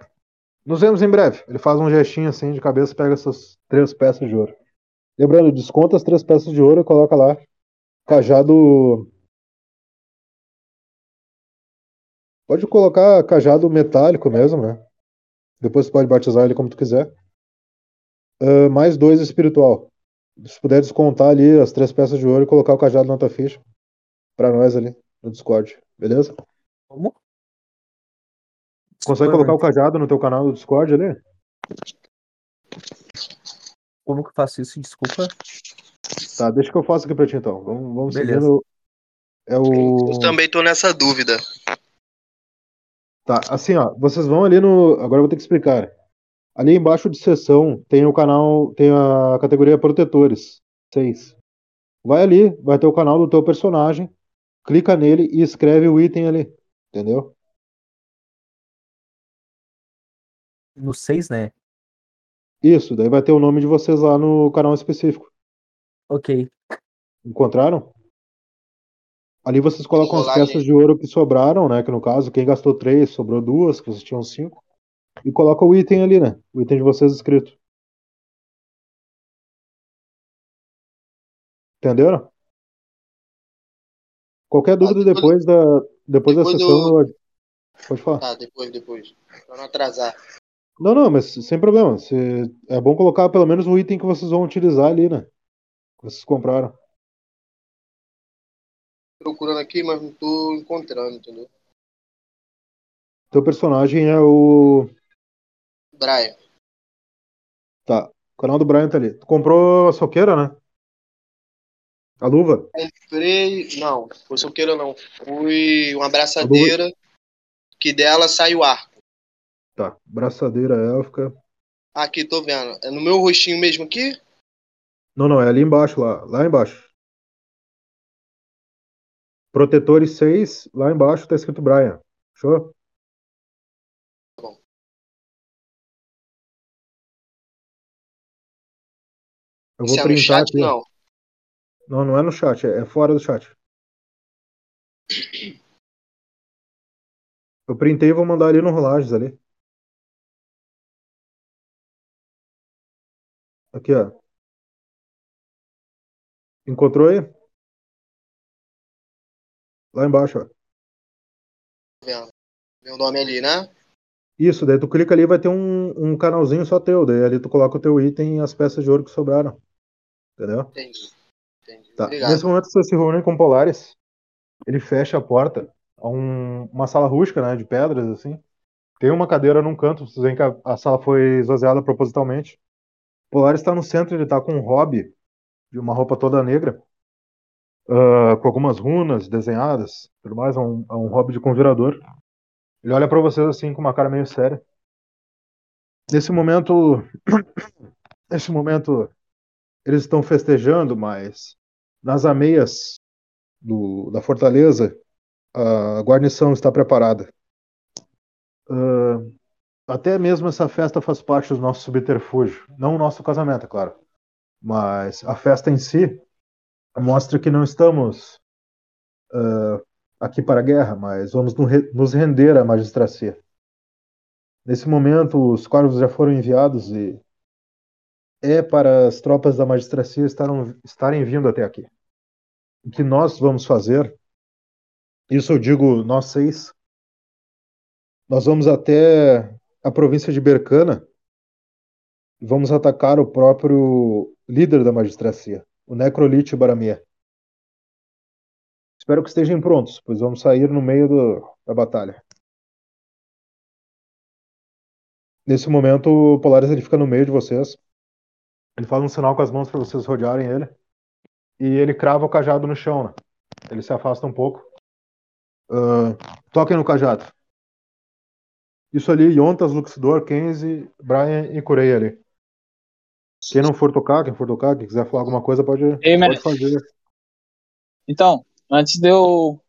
Nos vemos em breve. Ele faz um gestinho assim de cabeça e pega essas três peças de ouro. Lembrando, desconta as três peças de ouro e coloca lá. Cajado. Pode colocar cajado metálico mesmo, né? Depois você pode batizar ele como tu quiser. Ah, mais dois espiritual. Se puder descontar ali as três peças de ouro e colocar o cajado na tua ficha. Pra nós ali no Discord. Beleza? Como? Consegue colocar o cajado no teu canal do Discord ali? Como que eu faço isso? Desculpa. Tá, deixa que eu faço aqui pra ti então. Vamos, vamos Beleza. seguindo. É o. Eu também tô nessa dúvida. Tá, assim, ó, vocês vão ali no. Agora eu vou ter que explicar. Ali embaixo de sessão tem o canal, tem a categoria protetores. 6. Vai ali, vai ter o canal do teu personagem, clica nele e escreve o item ali. Entendeu? No 6, né? Isso, daí vai ter o nome de vocês lá no canal específico. Ok. Encontraram? Ali vocês colocam as peças de ouro que sobraram, né? Que no caso, quem gastou três, sobrou duas, que vocês tinham cinco. E coloca o item ali, né? O item de vocês escrito. Entenderam? Qualquer dúvida depois- depois, da, depois, da depois sessão. eu- Pode falar. Tá, depois, depois. Pra não atrasar. Não, não, mas sem problema. Se- É bom colocar pelo menos o item que vocês vão utilizar ali, né? Que vocês compraram. Procurando aqui, mas não tô encontrando, entendeu? Teu personagem é o. Brian. Tá. O canal do Brian tá ali. Tu comprou a soqueira, né? A luva? Comprei. Não, foi soqueira não. Fui uma abraçadeira que dela sai o arco. Tá. Braçadeira élfica. Aqui, tô vendo. É no meu rostinho mesmo aqui? Não, não, é ali embaixo, lá. Lá embaixo. Protetores 6, lá embaixo tá escrito Brian. Fechou? Eu vou Isso é printar chat? aqui. Não. Não, não é no chat, é é fora do chat. Eu printei e vou mandar ali no Rolagens ali. Aqui, ó. Encontrou aí? Lá embaixo, ó. Meu nome ali, né? Isso, daí tu clica ali vai ter um, um canalzinho só teu. Daí ali tu coloca o teu item e as peças de ouro que sobraram. Entendeu? Entendi. Entendi. Tá. Nesse momento você se reúne com o Polaris. Ele fecha a porta a um- uma sala rústica, né, de pedras assim. Tem uma cadeira num canto, vocês veem que a, a sala foi esvaziada propositalmente. Polaris está no centro, ele tá com um hobby de uma roupa toda negra, ah, com algumas runas desenhadas, tudo mais, é um, é um hobby de conjurador. Ele olha para vocês assim com uma cara meio séria. Nesse momento, (coughs) nesse momento eles estão festejando, mas nas ameias do, da fortaleza, a guarnição está preparada. Ah, até mesmo essa festa faz parte do nosso subterfúgio. Não o nosso casamento, é claro. Mas a festa em si mostra que não estamos ah, aqui para a guerra, mas vamos nos render à magistracia. Nesse momento, os corvos já foram enviados e é para as tropas da magistracia estarem, estarem vindo até aqui. O que nós vamos fazer, isso eu digo nós seis, nós vamos até a província de Bercana e vamos atacar o próprio líder da magistracia, o Necrolite Baramia. Espero que estejam prontos, pois vamos sair no meio do, da batalha. Nesse momento, o Polaris ele fica no meio de vocês. Ele faz um sinal com as mãos para vocês rodearem ele. E ele crava o cajado no chão, né? Ele se afasta um pouco. Uh, toquem no cajado. Isso ali, Yontas, Luxidor, Kenzie, Brian e Corei ali. Quem não for tocar, quem for tocar, quem quiser falar alguma coisa, pode, Ei, pode fazer. Então, antes de eu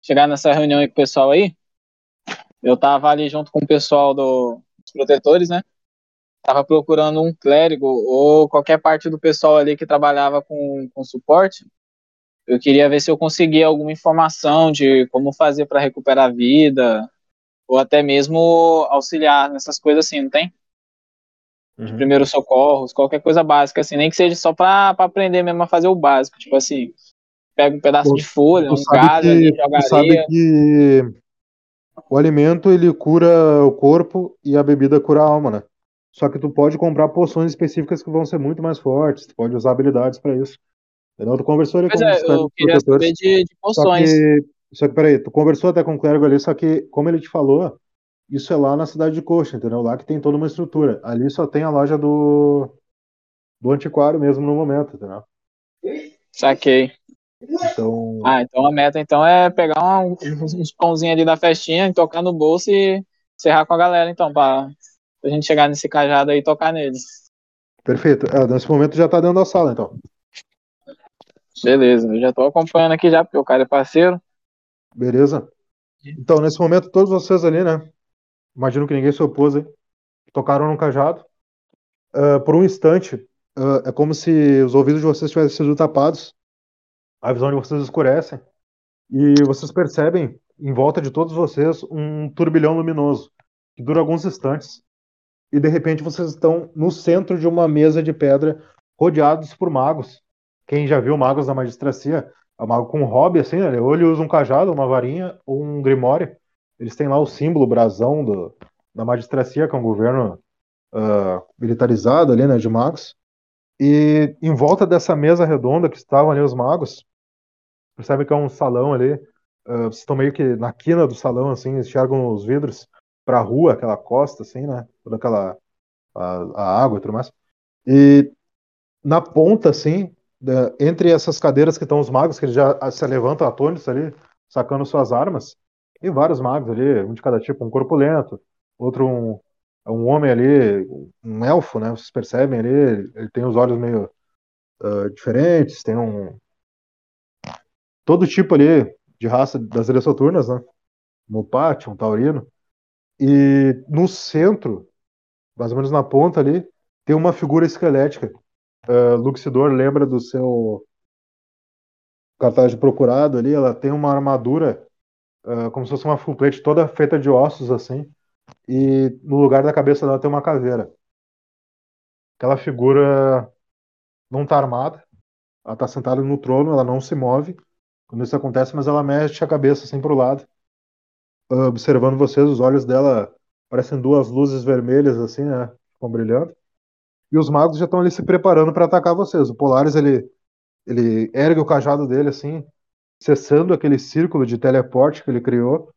chegar nessa reunião aí com o pessoal aí, eu tava ali junto com o pessoal do, dos protetores, né? Tava procurando um clérigo ou qualquer parte do pessoal ali que trabalhava com, com suporte. Eu queria ver se eu conseguia alguma informação de como fazer para recuperar a vida, ou até mesmo auxiliar nessas coisas assim, não tem? Uhum. Primeiros socorros, qualquer coisa básica, assim, nem que seja só pra, pra aprender mesmo a fazer o básico, tipo assim, pega um pedaço Tu- de folha, um galho que, jogaria. sabe que o alimento ele cura o corpo e a bebida cura a alma, né? Só que tu pode comprar poções específicas que vão ser muito mais fortes, tu pode usar habilidades para isso. Entendeu? Tu conversou ali Pois com é, eu queria saber de, de Só poções. que, só que, peraí, tu conversou até com o clérigo ali, só que, como ele te falou, isso é lá na cidade de Coxa, entendeu? Lá que tem toda uma estrutura. Ali só tem a loja do, do antiquário mesmo no momento, entendeu? Saquei. Então, Ah, então a meta então é pegar (laughs) uns pãozinhos ali da festinha, tocar no bolso e encerrar com a galera, então, pra, pra gente chegar nesse cajado aí e tocar nele. perfeito. É, nesse momento já tá dentro da sala, então. Beleza, eu já tô acompanhando aqui já, porque o cara é parceiro. Beleza? Então, nesse momento, todos vocês ali, né? Imagino que ninguém se opôs, hein? Tocaram no cajado. Ah, por um instante, ah, é como se os ouvidos de vocês tivessem sido tapados. A visão de vocês escurece. E vocês percebem, em volta de todos vocês, um turbilhão luminoso, que dura alguns instantes. E de repente vocês estão no centro de uma mesa de pedra, rodeados por magos. Quem já viu magos da magistracia, é um mago com hobby, assim, né? Ou ele usa um cajado, uma varinha, ou um grimório. Eles têm lá o símbolo, o brasão do, da magistracia, que é um governo ah, militarizado ali, né, de magos. E em volta dessa mesa redonda que estavam ali os magos, percebe que é um salão ali. ah, vocês estão meio que na quina do salão, assim, enxergam os vidros para a rua, aquela costa, assim, né? Toda aquela a, a água e tudo mais. E na ponta, assim, entre essas cadeiras que estão os magos, que eles já se levantam atônitos ali, sacando suas armas, tem vários magos ali, um de cada tipo, um corpulento, outro um, um homem ali, um elfo, né? Vocês percebem ali, ele tem os olhos meio ah, diferentes, tem um. Todo tipo ali de raça das ilhas soturnas, né? Um pátio, um taurino. E no centro, mais ou menos na ponta ali, tem uma figura esquelética. Uh, Luxidor lembra do seu cartaz de procurado ali, ela tem uma armadura uh, como se fosse uma full plate toda feita de ossos assim, e no lugar da cabeça dela tem uma caveira. Aquela figura não tá armada, ela tá sentada no trono, ela não se move quando isso acontece, mas ela mexe a cabeça assim pro lado, uh, observando vocês, os olhos dela parecem duas luzes vermelhas assim, né, ficam brilhando. E os magos já estão ali se preparando para atacar vocês. O Polaris ele ele ergue o cajado dele assim, cessando aquele círculo de teleporte que ele criou.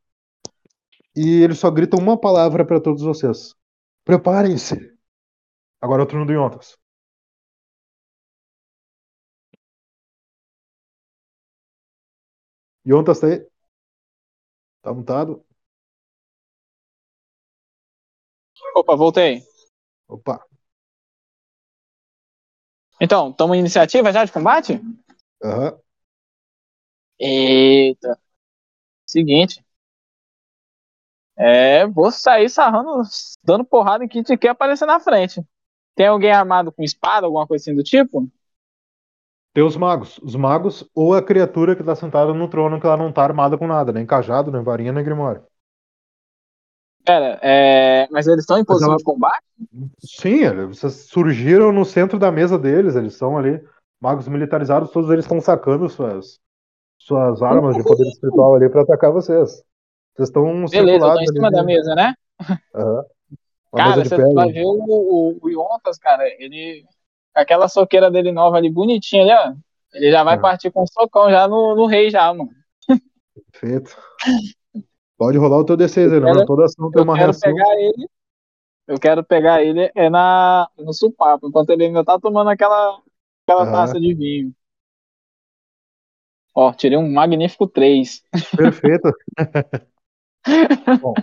E ele só grita uma palavra para todos vocês: Preparem-se. Agora é o turno do Yontas. Yontas tá aí? Tá mutado? Opa, voltei. Opa. Então, estamos em iniciativa já de combate? Aham. Eita. Seguinte. É, vou sair sarrando, dando porrada em quem te quer aparecer na frente. Tem alguém armado com espada, alguma coisa assim do tipo? Tem os magos. Os magos ou a criatura que tá sentada no trono que ela não tá armada com nada, nem cajado, nem varinha, nem grimório. Pera, é... mas eles estão em posição ela- de combate? Sim, eles vocês surgiram no centro da mesa deles, eles são ali magos militarizados, todos eles estão sacando suas, suas armas de poder espiritual ali pra atacar vocês. Vocês estão Beleza, tô em ali cima de- da mesa, né? Uma Cara, mesa você vai ver o, o, o Yontas, cara, ele. Aquela soqueira dele nova ali, bonitinha ali, ó. Ele já vai Aham. partir com um socão já no, no rei, já, mano. Perfeito. Pode rolar o teu D6 aí, lembrando, quero- toda ação tem Eu uma quero reação. pegar ele. Eu quero pegar ele é na, no supapo, enquanto ele ainda tá tomando aquela, aquela Aham. taça de vinho. Ó, tirei um magnífico 3. Perfeito. (laughs) (laughs) Bom,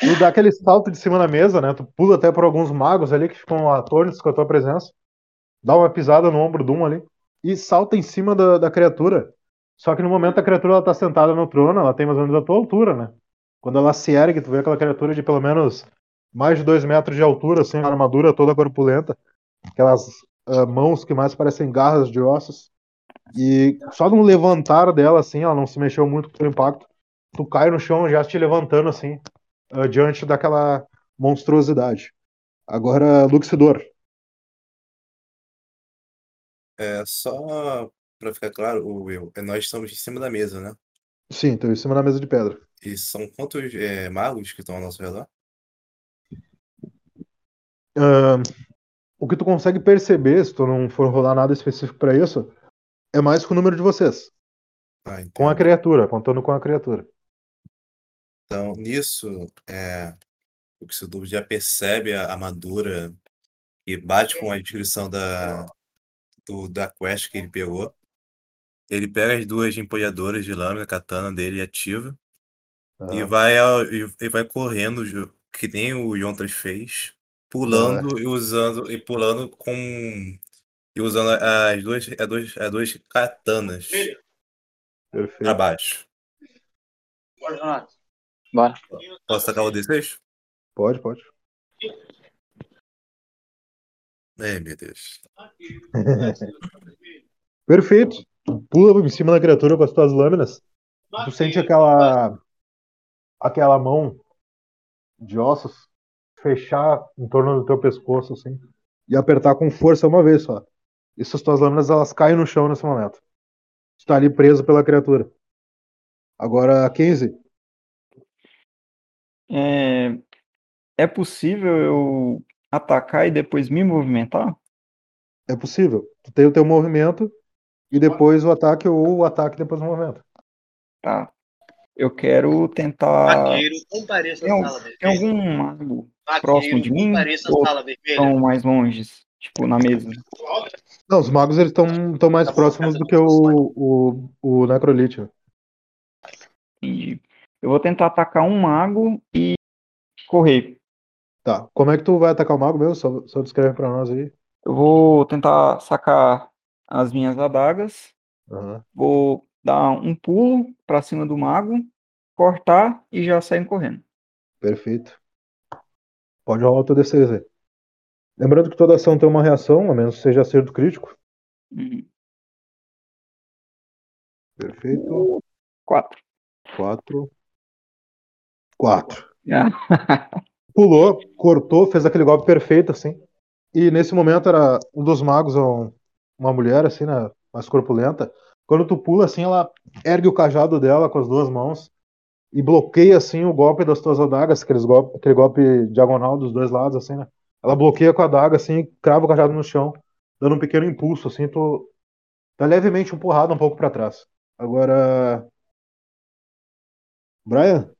tu dá aquele salto de cima da mesa, né? Tu pula até por alguns magos ali que ficam atônitos com a tua presença. Dá uma pisada no ombro de um ali. E salta em cima da, da criatura. Só que no momento a criatura ela tá sentada no trono, ela tem mais ou menos a tua altura, né? Quando ela se ergue, tu vê aquela criatura de pelo menos mais de dois metros de altura, assim, a armadura toda corpulenta. Aquelas ah, mãos que mais parecem garras de ossos. E só no levantar dela, assim, ela não se mexeu muito com o impacto. Tu cai no chão já te levantando, assim, ah, diante daquela monstruosidade. Agora, Luxidor. É só pra ficar claro, Will, é, nós estamos em cima da mesa, né? Sim, tô em cima da mesa de pedra. E são quantos é, magos que estão ao nosso redor? Ah, o que tu consegue perceber, se tu não for rolar nada específico pra isso, é mais com o número de vocês. Ah, Com a criatura, contando com a criatura. Então, nisso, é, o Xildur já percebe a armadura e bate com a descrição da, do, da quest que ele pegou. Ele pega as duas empunhadoras de lâmina, katana dele e ativa. E Ah, vai, e, e vai correndo, que nem o Yontras fez, pulando e usando e pulando com e usando as duas as duas, as duas katanas perfeito. baixo. Bora. Posso tacar o D6? Pode, pode. Ai, meu Deus. (laughs) Perfeito. Tu pula em cima da criatura com as tuas lâminas. Tu sente aquela aquela mão de ossos fechar em torno do teu pescoço assim e apertar com força uma vez só. E essas tuas lâminas elas caem no chão nesse momento. Tu tá ali preso pela criatura. Agora, 15. É, é possível eu atacar e depois me movimentar? É possível. Tu tem o teu movimento e depois o ataque ou o ataque depois do movimento. Tá. Eu quero tentar. Vaqueiro, compareça Tem, sala tem vermelha. algum mago próximo de Vaqueiro, mim? compareça Ou sala vermelha. estão mais longe? Tipo, na mesa? Não, os magos eles estão mais próximos do que o, o, o Necrolite. né? Entendi. Eu vou tentar atacar um mago e correr. Tá. Como é que tu vai atacar o mago mesmo? Só, só descreve pra nós aí. Eu vou tentar sacar as minhas adagas. Aham. Vou dar um pulo pra cima do mago, cortar e já sair correndo. Perfeito. Pode rolar o teu D6 aí. Lembrando que toda ação tem uma reação, a menos que seja acerto crítico. Uhum. Perfeito. Quatro. Quatro. Quatro. (laughs) Pulou, cortou, fez aquele golpe perfeito, assim. E nesse momento era um dos magos, um- uma mulher, assim, né? Mais corpulenta. Quando tu pula, assim, ela ergue o cajado dela com as duas mãos e bloqueia, assim, o golpe das tuas adagas, aqueles golpe, aquele golpe diagonal dos dois lados, assim, né? Ela bloqueia com a adaga, assim, e crava o cajado no chão, dando um pequeno impulso, assim, tu tá levemente empurrado um pouco pra trás. Agora. Brian?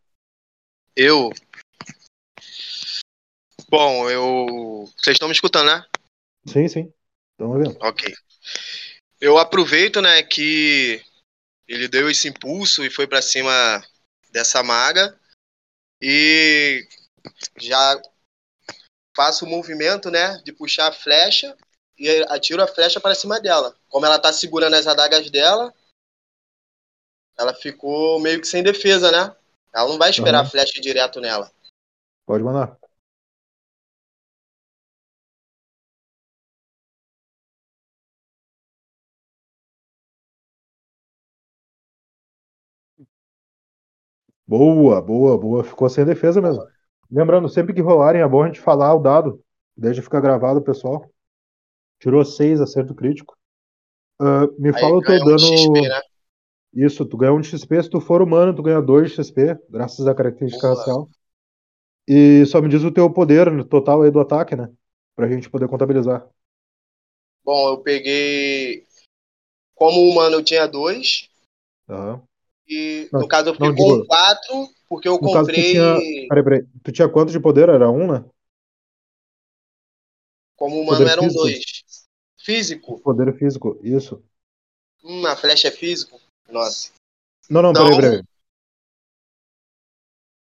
Eu. Bom, eu. Vocês estão me escutando, né? Sim, sim. Estamos vendo. Ok. Eu aproveito, né, que ele deu esse impulso e foi pra cima dessa maga e já faço o movimento, né, de puxar a flecha e atiro a flecha para cima dela. Como ela tá segurando as adagas dela, ela ficou meio que sem defesa, né? Ela não vai esperar Aham. a flecha ir direto nela. Pode mandar. Boa, boa, boa. Ficou sem defesa mesmo. Lembrando, sempre que rolarem, é bom a gente falar o dado. Deixa ficar gravado, pessoal. Tirou 6, acerto crítico. Ah, me Aí fala o teu um dano. de XP, né? Isso, tu ganha um de XP. Se tu for humano, tu ganha 2 de XP, graças à característica Boa. racial. E só me diz o teu poder no total aí do ataque, né? Pra gente poder contabilizar. Bom, eu peguei. Como humano eu tinha dois. Aham. E Não, no caso eu não, fiquei com digo- quatro, porque eu No caso, tu comprei. tinha. Peraí, peraí. Tu tinha quanto de poder? Era um, né? Como humano poder eram físico? dois. Físico? Poder físico, isso. Hum, a flecha é físico? Nossa. Não, não, Então- peraí, peraí.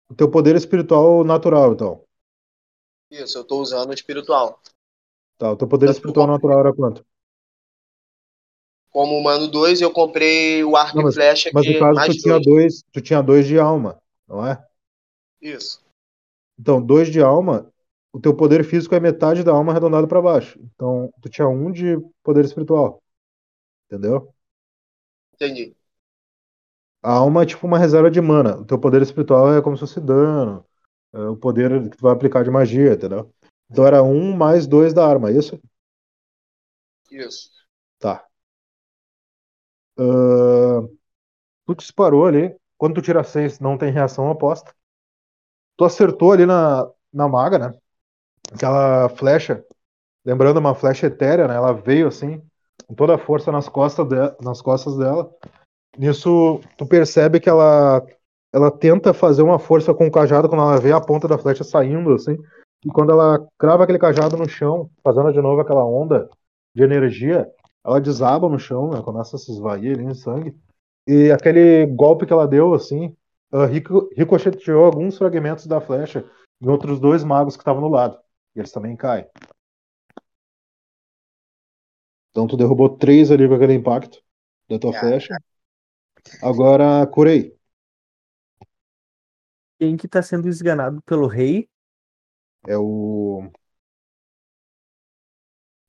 O teu poder espiritual natural, então. Isso, eu tô usando o espiritual. Tá, o teu poder espiritual natural era quanto? Como humano 2, eu comprei o arco Não, e flecha Mas que no é caso, mais tu tinha dois. dois, tu tinha dois de alma, não é? Isso. Então, dois de alma, o teu poder físico é metade da alma arredondado para baixo. Então, tu tinha um de poder espiritual. Entendeu? Entendi. A alma é tipo uma reserva de mana. O teu poder espiritual é como se fosse dano. É o poder que tu vai aplicar de magia, entendeu? Então era um mais dois da arma, é isso? Isso. Tá. Tu disparou ali. Quando tu tira seis, não tem reação oposta. Tu acertou ali na, na maga, né? Aquela flecha. Lembrando, uma flecha etérea, né? Ela veio assim, com toda a força nas costas, de- nas costas dela. Nisso, tu percebe que ela, ela tenta fazer uma força com o cajado quando ela vê a ponta da flecha saindo, assim. E quando ela crava aquele cajado no chão, fazendo de novo aquela onda de energia, ela desaba no chão, né? Começa a se esvair ali em sangue. E aquele golpe que ela deu, assim, ela rico- ricocheteou alguns fragmentos da flecha em outros dois magos que estavam no lado. E eles também caem. Então tu derrubou três ali com aquele impacto da tua Ah. flecha. Agora curei. Quem que tá sendo esganado pelo rei? É o.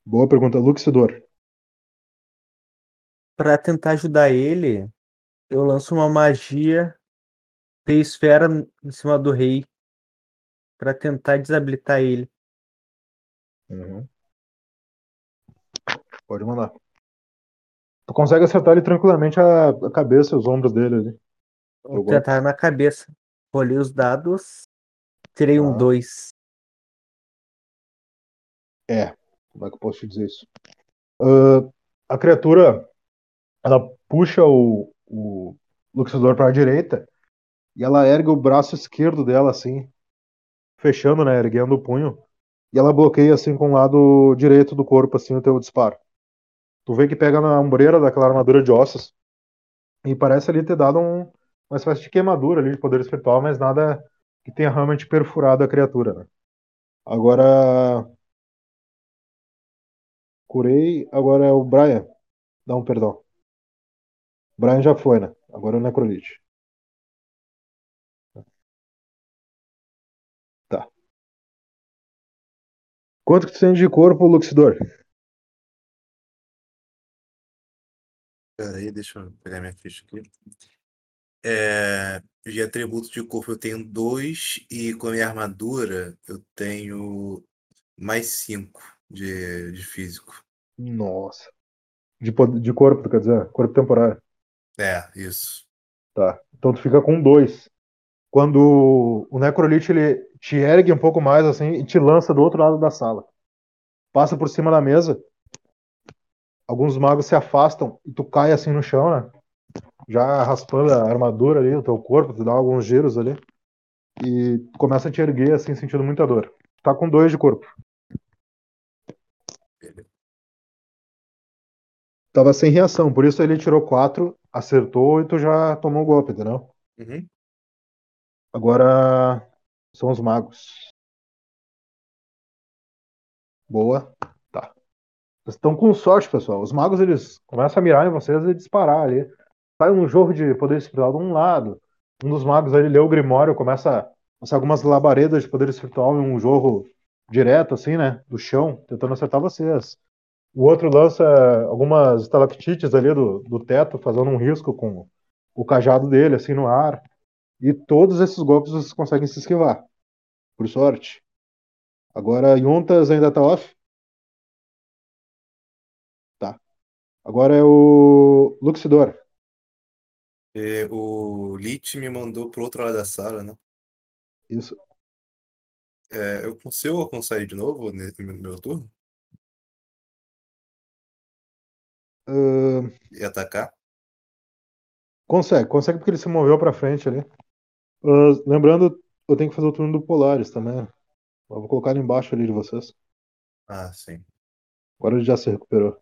Boa pergunta, Luxidor. Pra tentar ajudar ele, eu lanço uma magia de esfera em cima do rei Pra tentar desabilitar ele. Uhum. Pode mandar. Tu consegue acertar ele tranquilamente a, a cabeça e os ombros dele ali. Vou tentar na cabeça. Olhei os dados. Tirei um Tá. 2. É, como é que eu posso te dizer isso? Ah, a criatura, ela puxa o, o Luxidor para a direita e ela ergue o braço esquerdo dela assim, fechando, né, erguendo o punho, e ela bloqueia assim com o lado direito do corpo assim o teu disparo. Tu vê que pega na ombreira daquela armadura de ossos e parece ali ter dado um, uma espécie de queimadura ali de poder espiritual, mas nada que tenha realmente perfurado a criatura, né? Agora Curei, agora é o Brian. Não, perdão. O Brian já foi, né? Agora é o Necrolite. Tá. Quanto que tu tem de corpo, Luxidor? Pera aí, deixa eu pegar minha ficha aqui. É, de atributo de corpo eu tenho dois e com a minha armadura eu tenho mais cinco de, de físico. Nossa. De, de corpo, quer dizer? Corpo temporário. É, isso. Tá. Então tu fica com dois. Quando o Necrolite ele te ergue um pouco mais assim e te lança do outro lado da sala. Passa por cima da mesa. Alguns magos se afastam e tu cai assim no chão, né? Já raspando a armadura ali, o teu corpo, tu dá alguns giros ali. E começa a te erguer assim, sentindo muita dor. Tá com dois de corpo. Tava sem reação, por isso ele tirou quatro, acertou e tu já tomou o golpe, entendeu? Uhum. Agora são os magos. Boa. Tá. Vocês estão com sorte, pessoal. Os magos eles começam a mirar em vocês e disparar ali. Sai um jorro de poder espiritual de um lado. Um dos magos ali lê o Grimório, começa a lançar algumas labaredas de poder espiritual em um jorro direto, assim, né? Do chão, tentando acertar vocês. O outro lança algumas estalactites ali do, do teto, fazendo um risco com o cajado dele, assim, no ar. E todos esses golpes vocês conseguem se esquivar. por sorte. Agora Yuntas ainda tá off? Tá. Agora é o Luxidor. E o Lich me mandou pro outro lado da sala, né? Isso. É, eu consigo sair de novo meu meu turno Ahn, e atacar? consegue, consegue porque ele se moveu pra frente ali. Ah, lembrando, eu tenho que fazer o turno do Polaris também. Eu vou colocar ele embaixo ali de vocês. Ah, sim. Agora ele já se recuperou.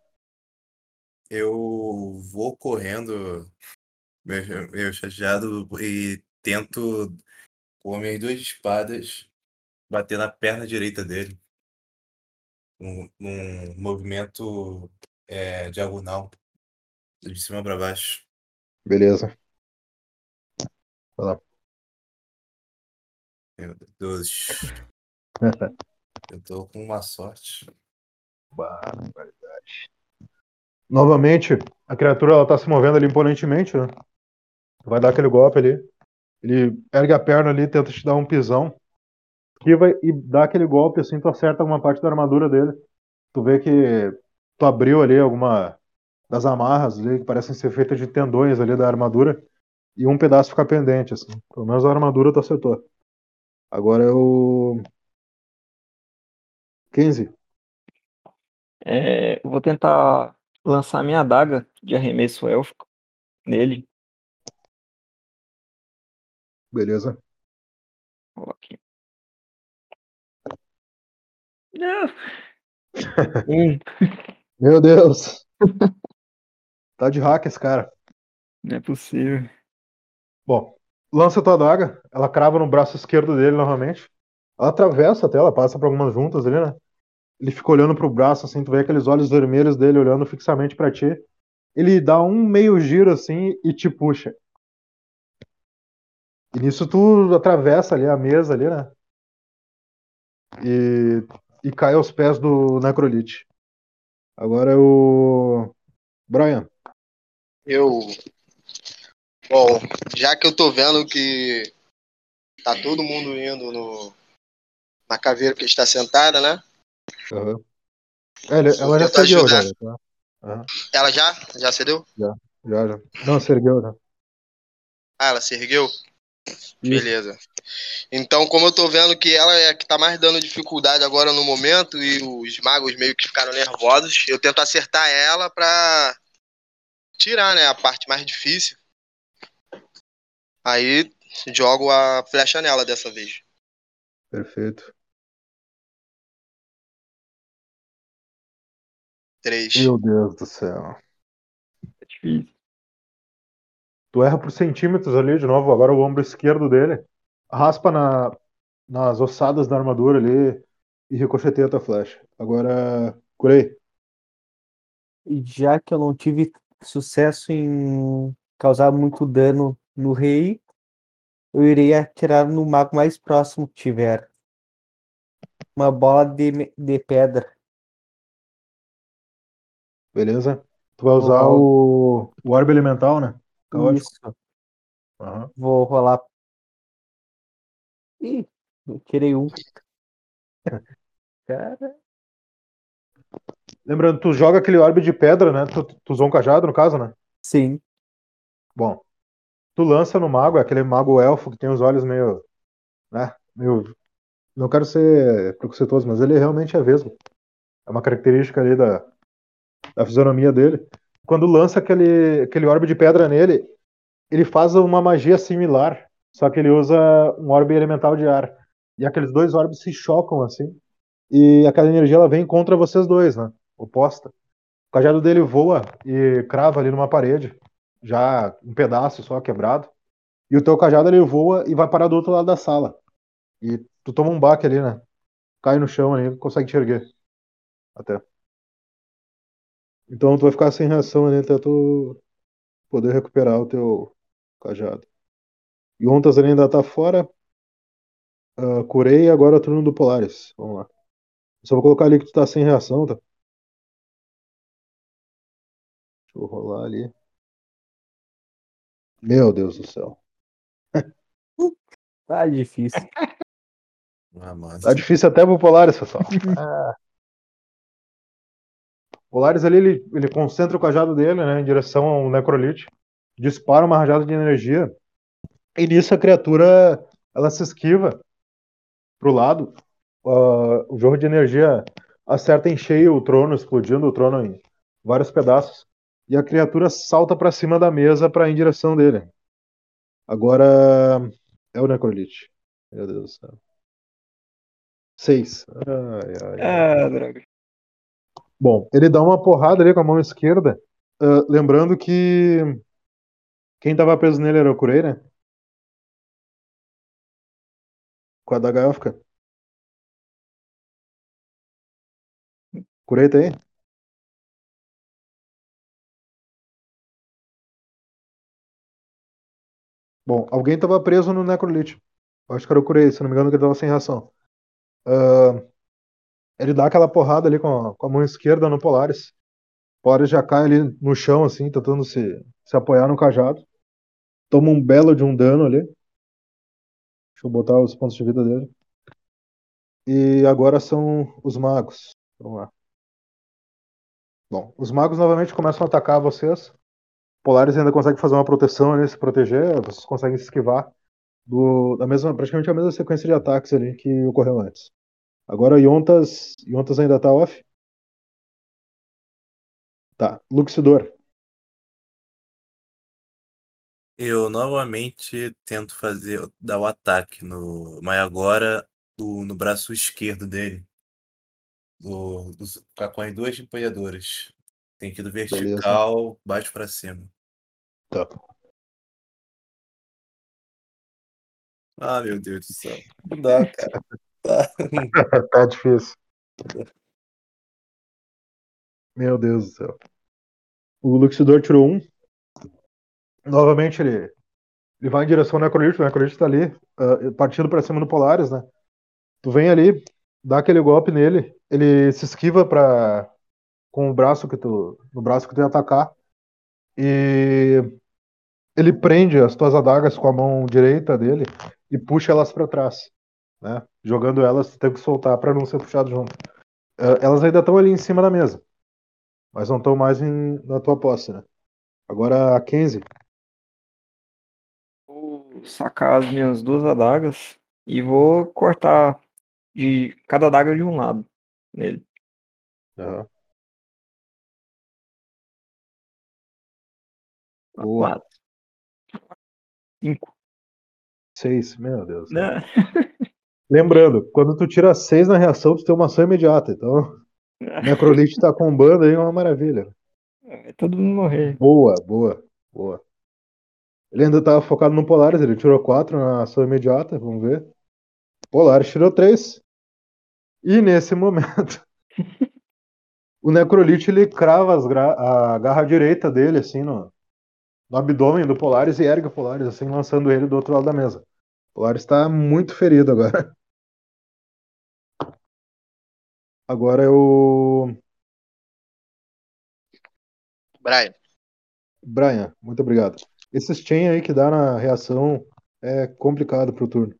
Eu vou correndo, meio, meio chateado, e tento, com as minhas duas espadas, bater na perna direita dele. Num, num movimento é, diagonal, de cima para baixo. Beleza. Meu Deus. (laughs) Eu tô com uma sorte. Barbaridade. Novamente, a criatura ela tá se movendo ali imponentemente, né? Vai dar aquele golpe ali. Ele ergue a perna ali, tenta te dar um pisão. Esquiva e dá aquele golpe assim, tu acerta alguma parte da armadura dele. Tu vê que tu abriu ali alguma das amarras ali, que parecem ser feitas de tendões ali da armadura. E um pedaço fica pendente, assim. Pelo menos a armadura tu acertou. Agora é o. 15. É, vou tentar lançar minha adaga de arremesso élfico nele. Beleza. Aqui. Não. (laughs) Um, Meu Deus! (laughs) tá de hack esse cara. não é possível. Bom, lança tua adaga, ela crava no braço esquerdo dele novamente. Ela atravessa até, ela passa por algumas juntas ali, né? Ele fica olhando pro braço, assim, tu vê aqueles olhos vermelhos dele olhando fixamente pra ti. Ele dá um meio giro assim e te puxa. E nisso tu atravessa ali a mesa ali, né? E, e cai aos pés do Necrolite. Agora é o. Brian. Eu. Bom, já que eu tô vendo que tá todo mundo indo no, na caveira que está sentada, né? Aham. É, ele- ela já Tentar seguiu, já, ajudar. tá? Aham, Ela já? Já cedeu? já, já. Não, se ergueu, né? Ah, ela se ergueu? Beleza. Então, como eu tô vendo que ela é a que tá mais dando dificuldade agora no momento e os magos meio que ficaram nervosos, eu tento acertar ela pra tirar, né, a parte mais difícil. Aí jogo a flecha nela dessa vez. Perfeito. Três. Meu Deus do céu. É difícil. Tu erra por centímetros ali de novo, agora o ombro esquerdo dele. Raspa na, nas ossadas da armadura ali e ricocheteia a tua flecha. Agora, curei. E já que eu não tive sucesso em causar muito dano no rei, eu irei atirar no mago mais próximo que tiver. Uma bola de, de pedra. Beleza? Tu vai usar o, o orbe elemental, né? Caótico. Isso. Aham. Vou rolar. Ih, tirei um. (laughs) Cara, Lembrando, tu joga aquele orbe de pedra, né? Tu, tu usou um cajado, no caso, né? sim. Bom, tu lança no mago, é aquele mago elfo que tem os olhos meio, né, meio, não quero ser preconceituoso, mas ele realmente é vesgo. É uma característica ali da, da fisionomia dele. Quando lança aquele, aquele orbe de pedra nele, ele faz uma magia similar, só que ele usa um orbe elemental de ar. E aqueles dois orbes se chocam assim, e aquela energia ela vem contra vocês dois, né? Oposta. O cajado dele voa e crava ali numa parede já um pedaço só quebrado. E o teu cajado ele voa e vai parar do outro lado da sala. E tu toma um baque ali, né? Cai no chão ali, consegue te erguer. Até. Então tu vai ficar sem reação ali até tu poder recuperar o teu cajado. Yontas ele ainda tá fora. Ah, curei agora é o turno do Polaris. Vamos lá. Só vou colocar ali que tu tá sem reação, tá? Deixa eu rolar ali. Meu Deus do céu. (laughs) Tá difícil. Ah, mano. Tá difícil até pro Polaris, pessoal. É. (laughs) Polaris ali, ele, ele concentra o cajado dele, né, em direção ao Necrolite, dispara uma rajada de energia, e nisso a criatura, ela se esquiva pro lado, uh, o jogo de energia acerta em cheio o trono, explodindo o trono em vários pedaços, e a criatura salta para cima da mesa para ir em direção dele. Agora é o Necrolite. Meu Deus do céu. Seis. Ai, ai. Ah, droga. Bom, ele dá uma porrada ali com a mão esquerda. ah, lembrando que quem tava preso nele era o Kurei, né? Com a daga élfica. Kurei tá aí? Bom, alguém tava preso no Necrolite. Acho que era o Kurei, se não me engano, que ele tava sem reação. Ah, ele dá aquela porrada ali com a, com a mão esquerda no Polaris. O Polaris já cai ali no chão, assim, tentando se, se apoiar no cajado. Toma um belo de um dano ali. Deixa eu botar os pontos de vida dele. E agora são os magos. Vamos lá. Bom, os magos novamente começam a atacar vocês. Polaris ainda consegue fazer uma proteção ali, se proteger. Vocês conseguem se esquivar do, da mesma, praticamente a mesma sequência de ataques ali que ocorreu antes. Agora Yontas, Yontas ainda tá off? Tá. Luxidor. Eu novamente tento fazer dar o ataque no, mas agora do- no braço esquerdo dele, do, dos- com as duas empunhaduras. Tem que ir do vertical, baixo pra cima. Tá. Ah, meu Deus do céu. (laughs) Não dá, cara. (laughs) Tá. difícil. Meu Deus do céu. O Luxidor tirou um. Novamente ele, ele vai em direção ao Necrolite. O Necrolite tá ali, ah, partindo pra cima do Polaris, né? Tu vem ali, dá aquele golpe nele. Ele se esquiva pra, com o braço que tu, no braço que tu ia atacar. E ele prende as tuas adagas com a mão direita dele e puxa elas pra trás, né? Jogando elas, tu tem que soltar pra não ser puxado junto. Eh, Elas ainda estão ali em cima da mesa, mas não estão mais em- na tua posse, né? Agora a Kenzie. Vou sacar as minhas duas adagas e vou cortar de cada adaga de um lado nele. Aham. Boa. Quatro. Cinco. Seis, meu Deus. Né? (laughs) Lembrando, quando tu tira seis na reação, tu tem uma ação imediata. Então, (laughs) Necrolite tá combando aí, é uma maravilha. Vai todo mundo morrer. Boa, boa, boa. Ele ainda tava focado no Polaris, ele tirou quatro na ação imediata, vamos ver. Polaris tirou três. E nesse momento, (laughs) o Necrolite ele crava a garra direita dele, assim, no, no abdômen do Polaris e ergue o Polaris, assim, lançando ele do outro lado da mesa. O Polaris tá muito ferido agora. Agora é o Brian. Brian, muito obrigado. Esses chain aí que dá na reação é complicado pro turno.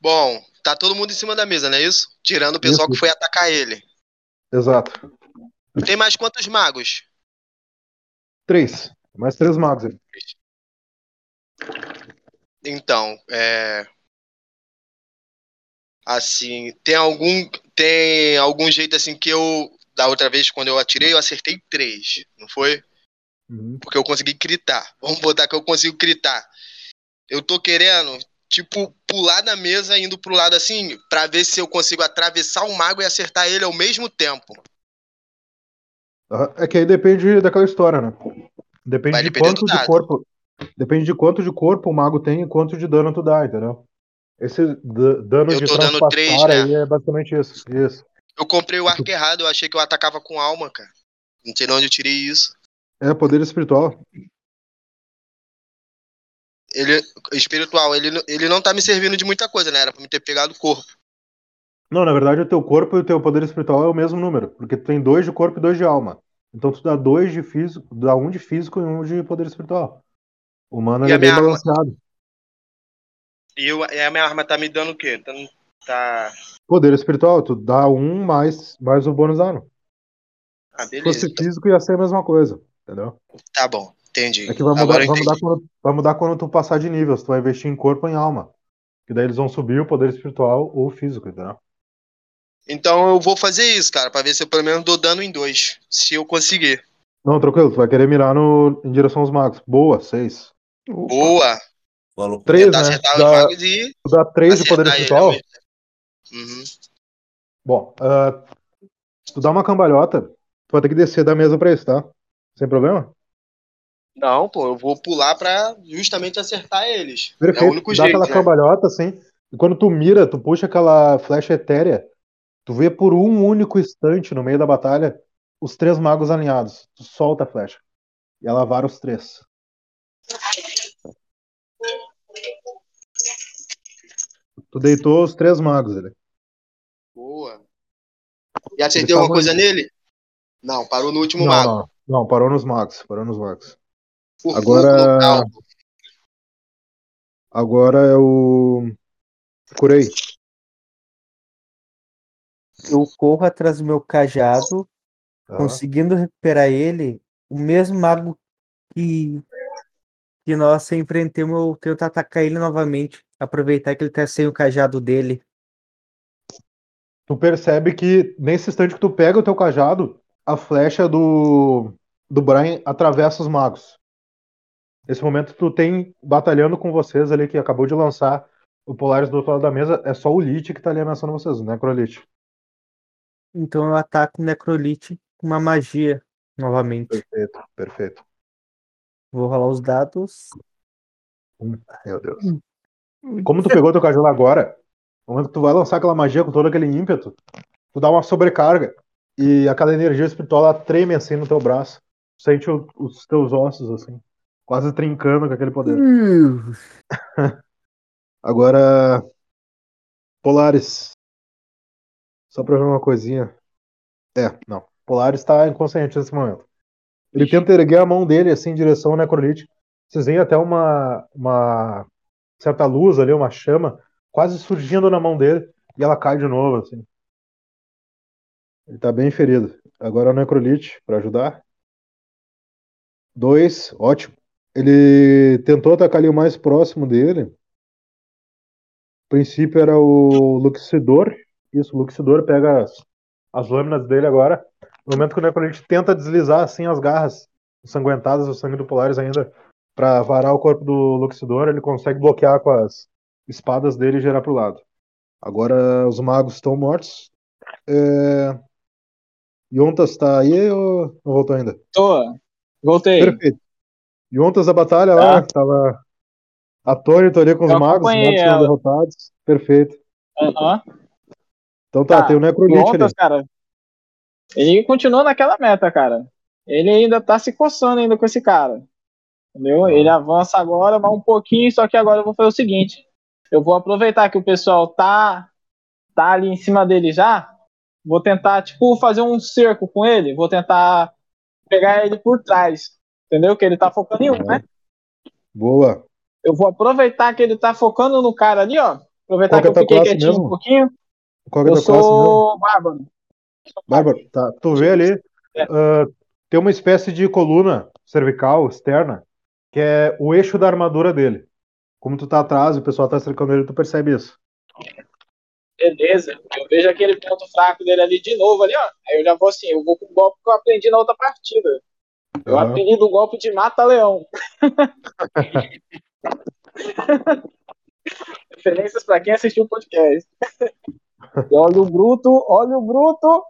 Bom, tá todo mundo em cima da mesa, não é isso? Tirando o pessoal Isso. que foi atacar ele. Exato. Tem mais quantos magos? Três. Mais três magos aí. Então, é. Assim, tem algum. Tem algum jeito assim que eu. Da outra vez, quando eu atirei, eu acertei três, não foi? Uhum. Porque eu consegui gritar. Vamos botar que eu consigo gritar. Eu tô querendo, tipo, pular da mesa indo pro lado assim, pra ver se eu consigo atravessar o mago e acertar ele ao mesmo tempo. Aham. É que aí depende daquela história, né? Depende de quanto de corpo. Depende de quanto de corpo o mago tem e quanto de dano tu dá, entendeu? Esse da- dano Eu de dando transpassar três, né? aí é basicamente isso. Isso. Eu comprei o arco errado, eu achei que eu atacava com alma, cara. Não sei de onde eu tirei isso. É poder espiritual. Ele, espiritual, ele, ele não tá me servindo de muita coisa, né? Era pra me ter pegado o corpo. Não, na verdade, o teu corpo e o teu poder espiritual é o mesmo número, porque tu tem dois de corpo e dois de alma. Então tu dá dois de físico, dá um de físico e um de poder espiritual. O humano é bem arma? balanceado. E, eu, e a minha arma tá me dando o quê? Tá- Tá. Poder espiritual, tu dá um mais, mais o bônus dano. Ah, Se beleza. fosse físico, ia ser a mesma coisa. Entendeu? Tá bom, entendi. É que vai mudar, vai, mudar quando, vai mudar quando tu passar de nível. Se tu vai investir em corpo ou em alma. Que daí eles vão subir o poder espiritual ou físico, entendeu? Então eu vou fazer isso, cara, pra ver se eu pelo menos dou dano em dois. Se eu conseguir. Não, tranquilo, tu vai querer mirar no, em direção aos magos. Boa, seis. Boa! Falou. Três, né? acertar os Dá, magos e tu dá três de poder espiritual? Uhum. Bom, ah, se tu dá uma cambalhota, tu vai ter que descer da mesa pra isso, tá? Sem problema? Não, pô, eu vou pular pra justamente acertar eles. Perfeito. É o único dá jeito, aquela né? cambalhota assim, e quando tu mira, tu puxa aquela flecha etérea, tu vê por um único instante no meio da batalha os três magos alinhados. Tu solta a flecha. E ela vara os três. Tu deitou os três magos ali. Boa. E acertei Eles alguma coisa nele? Não, parou no último Não, mago. não, não, parou nos magos. Parou nos magos. Por Agora-. Agora é o. Curei. Eu corro atrás do meu cajado, Tá? conseguindo recuperar ele. O mesmo mago que, que nós enfrentamos, eu tento atacar ele novamente. Aproveitar que ele tá sem o cajado dele. Tu percebe que nesse instante que tu pega o teu cajado, a flecha do, do Brian atravessa os magos. Nesse momento tu tem batalhando com vocês ali que acabou de lançar o Polaris do outro lado da mesa, é só o Lich que tá ali ameaçando vocês, o Necrolite. Então eu ataco o Necrolite com uma magia novamente. Perfeito, perfeito. Vou rolar os dados. Meu Deus. Como tu pegou teu cajado agora, no momento que tu vai lançar aquela magia com todo aquele ímpeto, tu dá uma sobrecarga e aquela energia espiritual ela treme assim no teu braço. Tu sente o- os teus ossos assim, quase trincando com aquele poder. (laughs) Agora, Polaris. Só pra ver uma coisinha. É, não. Polaris tá inconsciente nesse momento. Ele tenta erguer a mão dele assim em direção ao Necrolite. Vocês veem até uma, uma certa luz ali, uma chama, quase surgindo na mão dele e ela cai de novo, assim. Ele tá bem ferido. Agora é o Necrolite pra ajudar. Dois, ótimo. Ele tentou atacar ali o mais próximo dele. O princípio era o Luxidor. Isso, o Luxidor pega as, as lâminas dele agora. No momento que o Necrolite tenta deslizar assim as garras ensanguentadas, o sangue do Polaris ainda, pra varar o corpo do Luxidor, ele consegue bloquear com as espadas dele e gerar pro lado. Agora os magos estão mortos. É... Yontas tá aí ou não voltou ainda? Tô. Voltei. Perfeito. Yontas da batalha lá, tava atônito ali com os Eu magos, os acompanhei magos sendo ela. derrotados. Perfeito. Então tá, Tá, tem o Necrolite ali. Montas, cara. Ele continuou naquela meta, cara. Ele ainda tá se coçando ainda com esse cara. Entendeu? Ah. Ele avança agora, vai um pouquinho, só que agora eu vou fazer o seguinte. Eu vou aproveitar que o pessoal tá, tá ali em cima dele já. Vou tentar, tipo, fazer um cerco com ele. Vou tentar pegar ele por trás. Entendeu? Que ele tá focando em um, né? Boa. Eu vou aproveitar que ele tá focando no cara ali, ó. Aproveitar Qual que é que eu a tua fiquei quietinho mesmo? um pouquinho. Qual que é Eu sou bárbaro. Bárbaro, tá. Tu vê ali, É. ah, tem uma espécie de coluna cervical externa, que é o eixo da armadura dele. Como tu tá atrás e o pessoal tá cercando ele, tu percebe isso. Beleza, eu vejo aquele ponto fraco dele ali de novo ali, ó. Aí eu já vou assim, eu vou com o golpe que eu aprendi na outra partida. Eu Aham. aprendi do golpe de mata-leão. (laughs) Referências pra quem assistiu o podcast. Olha o bruto, olha o bruto.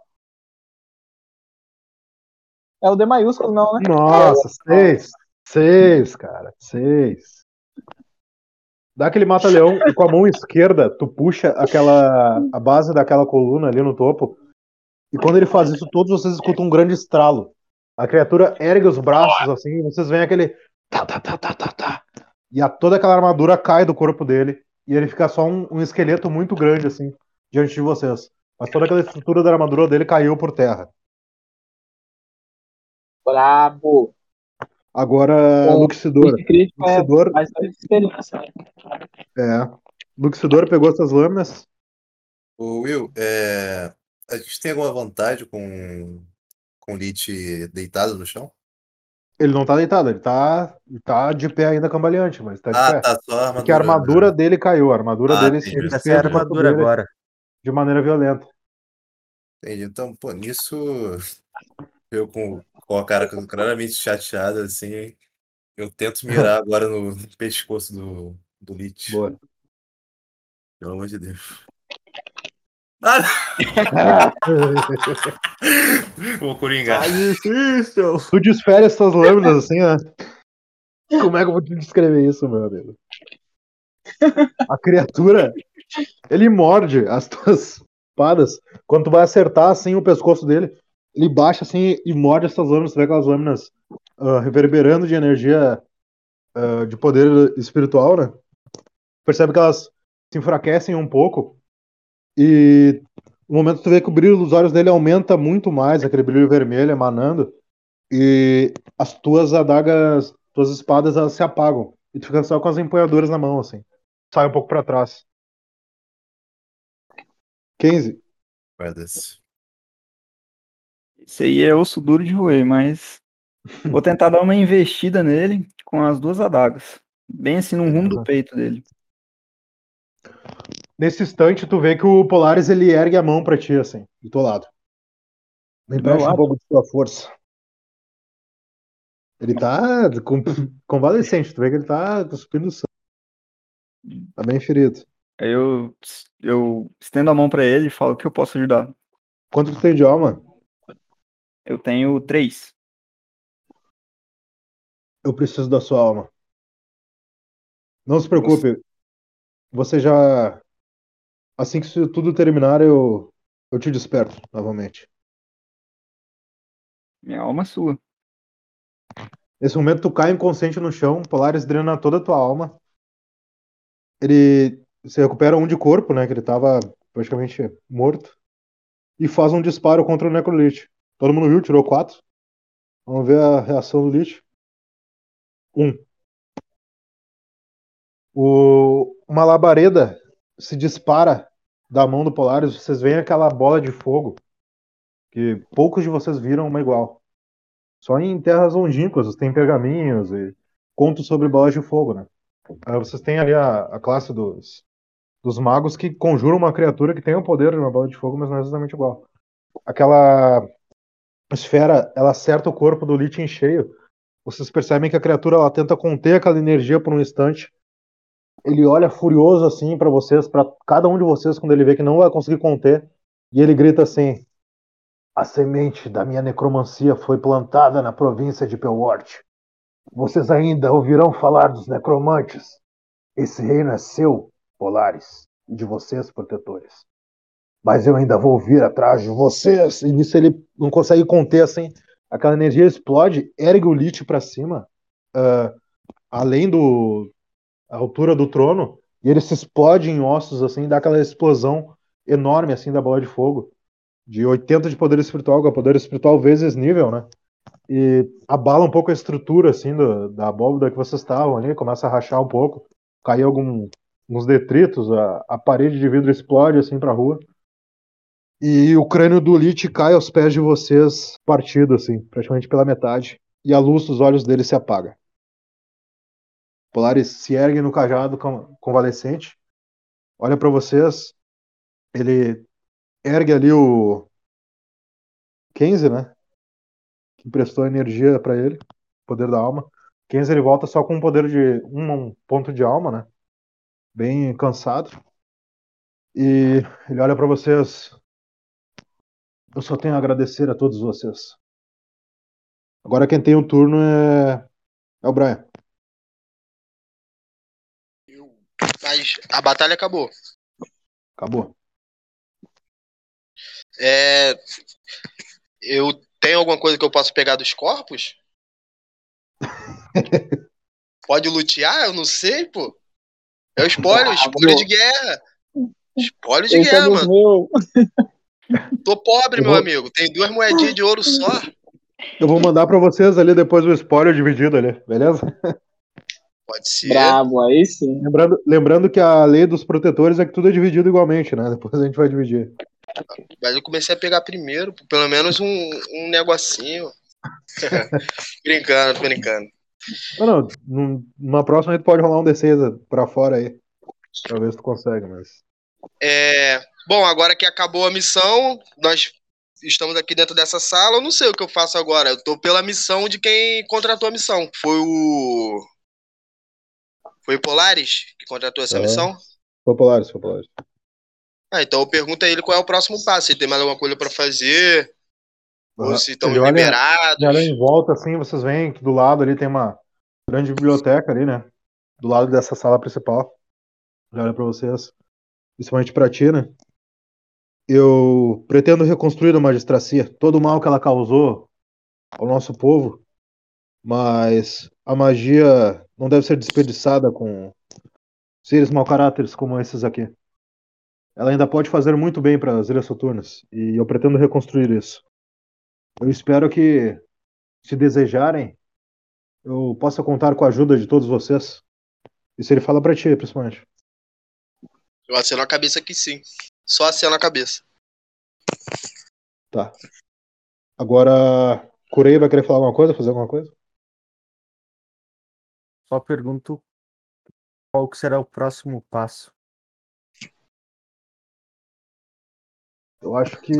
É o D maiúsculo, não, né? Nossa, seis. Seis, cara. Seis. Dá aquele mata-leão e com a mão esquerda, tu puxa aquela a base daquela coluna ali no topo. E quando ele faz isso, todos vocês escutam um grande estralo. A criatura ergue os braços assim, e vocês veem aquele tá, tá, tá, tá, tá, tá. E a, toda aquela armadura cai do corpo dele e ele fica só um, um esqueleto muito grande assim diante de vocês. Mas toda aquela estrutura da armadura dele caiu por terra. Brabo. Agora, Bom, Luxidor. É Luxidor mais dois experiência. né? É. Luxidor pegou essas lâminas Ô, Will, é, a gente tem alguma vantagem com, com o Lich deitado no chão? Ele não tá deitado, ele tá, ele tá de pé ainda cambaleante, mas tá de Ah, pé. tá, só a armadura. Porque a armadura dele caiu, a armadura Ah, dele entendi. se Essa é a armadura dele agora. de maneira violenta. Entendi. Então, pô, nisso eu com, com a cara claramente chateada, assim, eu tento mirar (laughs) agora no pescoço do, do Lich. Boa. Pelo amor de Deus. Ah, (laughs) vou coringar. Tá difícil. Tu desfere essas lâminas assim, né? Como é que eu vou te descrever isso, meu amigo? A criatura, ele morde as tuas espadas. Quando tu vai acertar assim o pescoço dele, ele baixa assim e morde essas lâminas. Tu vê aquelas lâminas ah, reverberando de energia ah, de poder espiritual, né? Percebe que elas se enfraquecem um pouco. E no momento tu vê que o brilho dos olhos dele aumenta muito mais, aquele brilho vermelho emanando. E as tuas adagas, tuas espadas, elas se apagam. E tu fica só com as empunhaduras na mão, assim. Sai um pouco pra trás. 15. Guarda-se. Esse aí é osso duro de roer, mas (laughs) vou tentar dar uma investida nele com as duas adagas. Bem assim no rumo do peito dele. Nesse instante, tu vê que o Polaris ele ergue a mão pra ti, assim, do teu lado. Me empresta um pouco de sua força. Ele tá com, convalescente, tu vê que ele tá cuspindo sangue. Tá bem ferido. Aí eu, eu estendo a mão pra ele e falo que eu posso ajudar. Quanto tu tem de alma? Eu tenho três. Eu preciso da sua alma. Não se preocupe. Você já. Assim que isso tudo terminar, eu. Eu te desperto novamente. Minha alma é sua. Nesse momento, tu cai inconsciente no chão, Polaris drena toda a tua alma. Ele. Você recupera um de corpo, né? Que ele tava praticamente morto. E faz um disparo contra o Necrolich. Todo mundo viu, tirou quatro. Vamos ver a reação do Lich. Um. O... Uma labareda se dispara da mão do Polaris. Vocês veem aquela bola de fogo. Que poucos de vocês viram uma igual. Só em terras longínquas tem pergaminhos e contos sobre bolas de fogo, né? Vocês têm ali a, a classe dos, dos magos que conjuram uma criatura que tem o poder de uma bola de fogo, mas não é exatamente igual. Aquela esfera, ela acerta o corpo do Lich em cheio. Vocês percebem que a criatura ela tenta conter aquela energia por um instante. Ele olha furioso assim pra vocês, pra cada um de vocês quando ele vê que não vai conseguir conter, e ele grita assim: a semente da minha necromancia foi plantada na província de Pelwart. Vocês ainda ouvirão falar dos necromantes. Esse reino é seu, Polaris, e de vocês, protetores. Mas eu ainda vou vir atrás de vocês. E nisso ele não consegue conter assim. Aquela energia explode, ergue o Lich pra cima, ah, além do a altura do trono, e ele se explode em ossos assim, dá aquela explosão enorme assim da bola de fogo de 80 de poder espiritual, que é poder espiritual vezes nível, né? E abala um pouco a estrutura, assim, do, da abóbora que vocês estavam ali, começa a rachar um pouco, cai algum, alguns detritos, a, a parede de vidro explode, assim, pra rua. E o crânio do Lich cai aos pés de vocês, partido, assim, praticamente pela metade. E a luz dos olhos dele se apaga. Polaris se ergue no cajado con- convalescente, olha pra vocês, ele ergue ali o Kenzie, né? Que emprestou energia pra ele, poder da alma. Kenzie ele volta só com um poder de um, ponto de alma, né? Bem cansado. E ele olha pra vocês. Eu só tenho a agradecer a todos vocês. Agora quem tem o turno é é o Brian. Mas a batalha acabou. Acabou. É, eu tenho alguma coisa que eu posso pegar dos corpos? (laughs) Pode lutear? Eu não sei, pô. É o spoiler, spoiler de guerra. Spoiler de Esse é guerra, dos mano. (laughs) Tô pobre, Eu meu vou- amigo. Tem duas moedinhas de ouro só. Eu vou mandar pra vocês ali depois o spoiler dividido ali, beleza? Pode ser. Brabo, aí sim. Lembrando, lembrando que a lei dos protetores é que tudo é dividido igualmente, né? Depois a gente vai dividir. Mas eu comecei a pegar primeiro, pelo menos um, um negocinho. (laughs) brincando, tô brincando. Não, não, num- numa próxima a gente pode rolar um D6 pra fora aí. Pra ver se tu consegue, mas. É, bom, agora que acabou a missão, nós estamos aqui dentro dessa sala. Eu não sei o que eu faço agora. Eu tô pela missão de quem contratou a missão. Foi o. Foi o Polaris que contratou essa Aham. missão? Populares, populares. Ah, então eu pergunto a ele qual é o próximo passo. Se tem mais alguma coisa pra fazer, ou Aham. se estão liberados. Olha em volta, assim, vocês veem que do lado ali tem uma grande biblioteca ali, né? Do lado dessa sala principal. Ele olha pra vocês, principalmente pra ti, né? Eu pretendo reconstruir a magistracia, todo o mal que ela causou ao nosso povo, mas a magia não deve ser desperdiçada com seres mau caráteres como esses aqui. Ela ainda pode fazer muito bem para as Ilhas Soturnas, e eu pretendo reconstruir isso. Eu espero que se desejarem, eu possa contar com a ajuda de todos vocês. Isso ele fala pra ti, principalmente. Eu aceno a cabeça que sim. Só aceno a cabeça. Tá. Agora, Kurei vai querer falar alguma coisa, fazer alguma coisa? Só pergunto qual que será o próximo passo. Eu acho que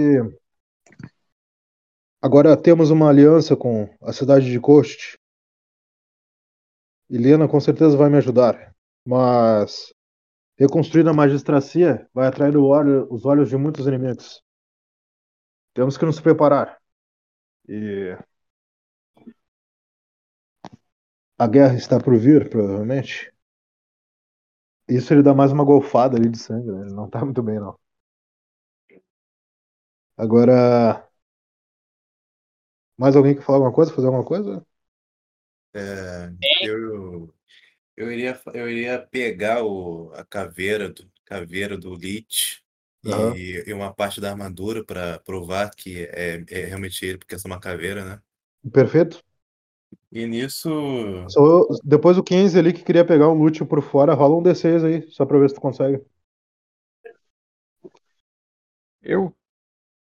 agora temos uma aliança com a cidade de Kost. Helena com certeza vai me ajudar, mas reconstruir a magistracia vai atrair o olho- os olhos de muitos inimigos. Temos que nos preparar. E a guerra está por vir, provavelmente. Isso ele dá mais uma golfada ali de sangue, né? Ele não tá muito bem, não. Agora. Mais alguém que falar alguma coisa? Fazer alguma coisa? É, eu, eu, iria, eu iria pegar o, a caveira do, caveira do Lich Aham. e, e uma parte da armadura para provar que é, é realmente ele, porque essa é uma caveira, né? Perfeito. E nisso. Só- depois o 15 ali que queria pegar um loot por fora, rola um D6 aí, só pra ver se tu consegue. Eu?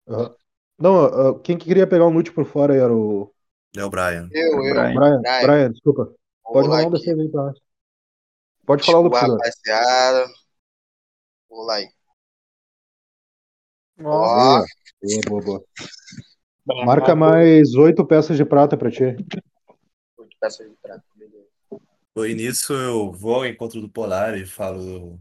Aham. Não, ah, quem que queria pegar um loot por fora aí era o É o Brian. Eu, eu. Brian. Brian. Brian. Brian, desculpa. Vou Pode rolar um aqui. D6 aí pra nós. Pode falar o Desculpa, Luxidor. rapaziada. Vou lá aí. Nossa, Ó, Boa, boa, boa. Brabo. Marca mais oito peças de prata pra ti. oito peças de prata. beleza. E nisso eu vou ao encontro do Polar e falo.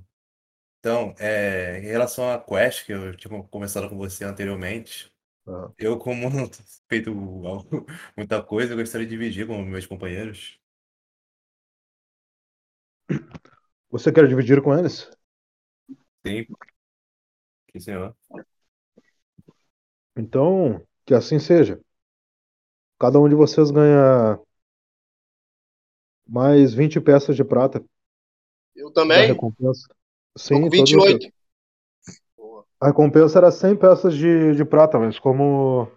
Então, é, em relação à quest que eu tinha começado com você anteriormente, Aham. eu, como não (laughs) tenho feito (laughs) muita coisa, eu gostaria de dividir com meus companheiros. Você quer dividir com eles? Sim. Sim, senhor. Então, que assim seja. Cada um de vocês ganha mais 20 peças de prata Eu também? recompensa. Sim, com todos vocês. 28. Boa. A recompensa era 100 peças de, de prata, mas como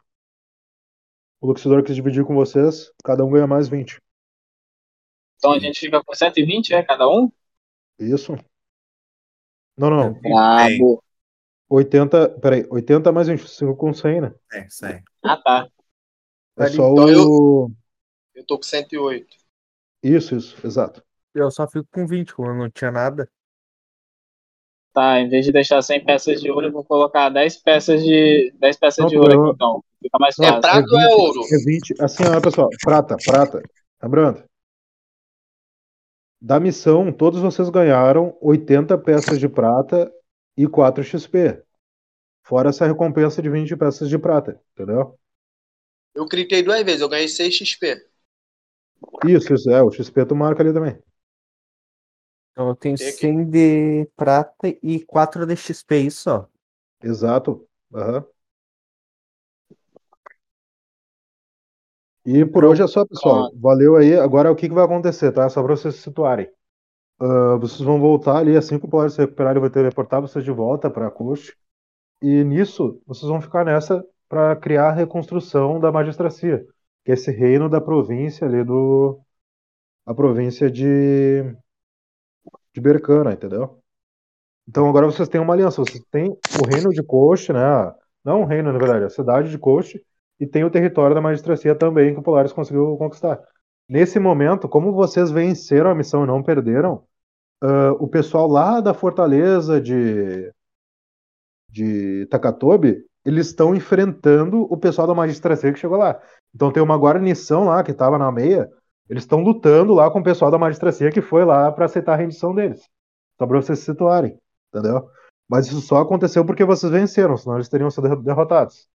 o Luxidor quis dividir com vocês, cada um ganha mais 20. Então a gente fica com 120, é? Cada um? Isso? Não, não. Brabo. 80. Peraí, 80 mais 25 com 100, né? É, isso aí. Ah, tá. É só Então o. Eu tô com 108. Isso, isso, exato. eu só fico com 20, como eu não tinha nada. Tá, em vez de deixar 100 peças de ouro, eu vou colocar 10 peças de 10 peças Não, de ouro eu- aqui, então. Fica mais É fácil. prata ou é 20, ouro? É 20. Assim, ó, pessoal. Prata, prata. Lembrando. Da missão, todos vocês ganharam 80 peças de prata e 4 XP. Fora essa recompensa de 20 peças de prata, entendeu? Eu cliquei duas vezes, eu ganhei 6 XP. Isso, isso, é. O XP tu marca ali também. Então eu tenho Tem aqui. 100 de prata e 4 de XP, isso, ó. Exato. Aham. E por hoje é só, pessoal. Valeu aí. Agora o que, que vai acontecer, tá? Só para vocês se situarem. Ah, vocês vão voltar ali, assim que o Polar se recuperar, ele vai teleportar vocês de volta para a Coast. E nisso, vocês vão ficar nessa para criar a reconstrução da magistracia, que é esse reino da província ali do. a província de, de Bercana, entendeu? Então agora vocês têm uma aliança. Vocês têm o reino de Coast, né? Não o reino, na verdade, a cidade de Coast, e tem o território da magistracia também que o Polaris conseguiu conquistar. Nesse momento, como vocês venceram a missão e não perderam, uh, o pessoal lá da fortaleza de, de Takatobi, eles estão enfrentando o pessoal da magistracia que chegou lá. Então tem uma guarnição lá que estava na meia, eles estão lutando lá com o pessoal da magistracia que foi lá para aceitar a rendição deles. Só para vocês se situarem, entendeu? Mas isso só aconteceu porque vocês venceram, senão eles teriam sido derrotados.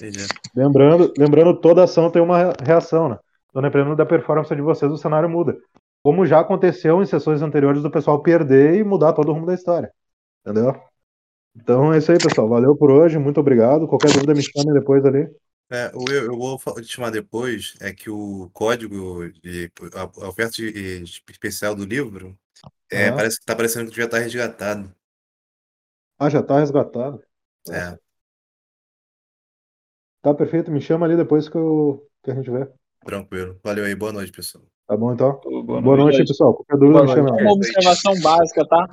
Entendi. Lembrando, lembrando, toda ação tem uma reação, né? Então, dependendo da performance de vocês, o cenário muda. Como já aconteceu em sessões anteriores do pessoal perder e mudar todo o rumo da história. Entendeu? Então é isso aí, pessoal. Valeu por hoje, muito obrigado. Qualquer dúvida me chame depois ali. É, eu, eu vou te chamar depois, é que o código de a, a oferta de- de especial do livro é, Aham. parece que tá parecendo que já tá resgatado. Ah, já tá resgatado. É, Tá perfeito, me chama ali depois que, eu, que a gente vê. tranquilo. Valeu aí, boa noite, pessoal. Tá bom então? Boa noite. Boa noite, pessoal. Qualquer dúvida me chama. noite. Uma observação básica, tá?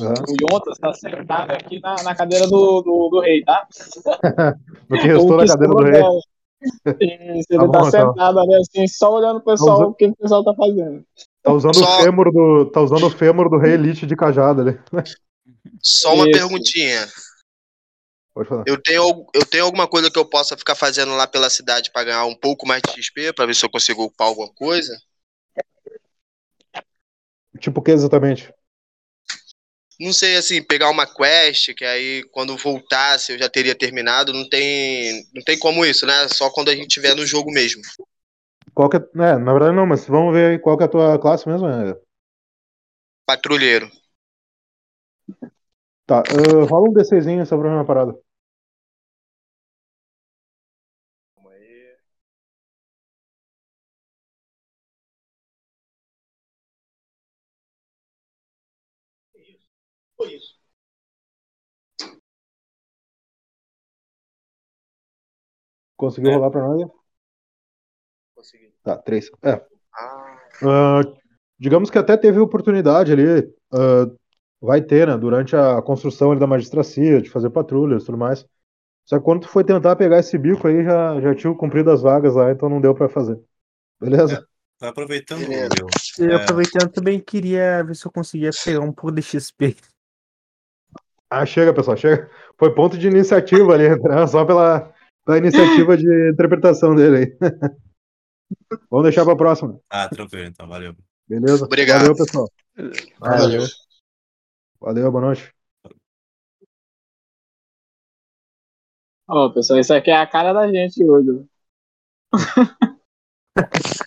Aham. O Yontas tá sentado aqui na, na cadeira do, do, do rei, tá? (laughs) No que restou O na que (laughs) cadeira do rei. Isso, ele Tá tá, bom, então. sentado ali assim, só olhando o pessoal, usando- o que o pessoal tá fazendo. Tá usando Só- o fêmur do. Tá usando o fêmur do rei Elite de cajado ali. Só uma Isso. perguntinha. Pode falar. Eu tenho, eu tenho alguma coisa que eu possa ficar fazendo lá pela cidade pra ganhar um pouco mais de XP, pra ver se eu consigo upar alguma coisa? Tipo o que exatamente? Não sei, assim, pegar uma quest, que aí quando voltasse eu já teria terminado. Não tem, não tem como isso, né? Só quando a gente estiver no jogo mesmo. Qual que é. É, na verdade não, mas vamos ver aí qual que é a tua classe mesmo. é. Patrulheiro. Tá, ah, rola um D6 só pra ver uma parada. Foi isso. Conseguiu É. rolar pra nós? Consegui. Tá, 3. É. Ah, Ah, digamos que até teve oportunidade ali, ah, vai ter, né, durante a construção ali da magistracia, de fazer patrulhas e tudo mais. Só que quando tu foi tentar pegar esse bico aí, já, já tinha cumprido as vagas lá, então não deu pra fazer. Beleza? Tá aproveitando. Will. Eu É. aproveitando também queria ver se eu conseguia pegar um pouco de XP. Ah, chega, pessoal, chega. Foi ponto de iniciativa ali, né, só pela, pela iniciativa de interpretação dele aí. (laughs) Vamos deixar pra próxima, Ah, tranquilo, então, valeu. beleza? Obrigado. Valeu, pessoal. valeu. Valeu, boa noite. Ó, pessoal, isso aqui é a cara da gente hoje. (laughs)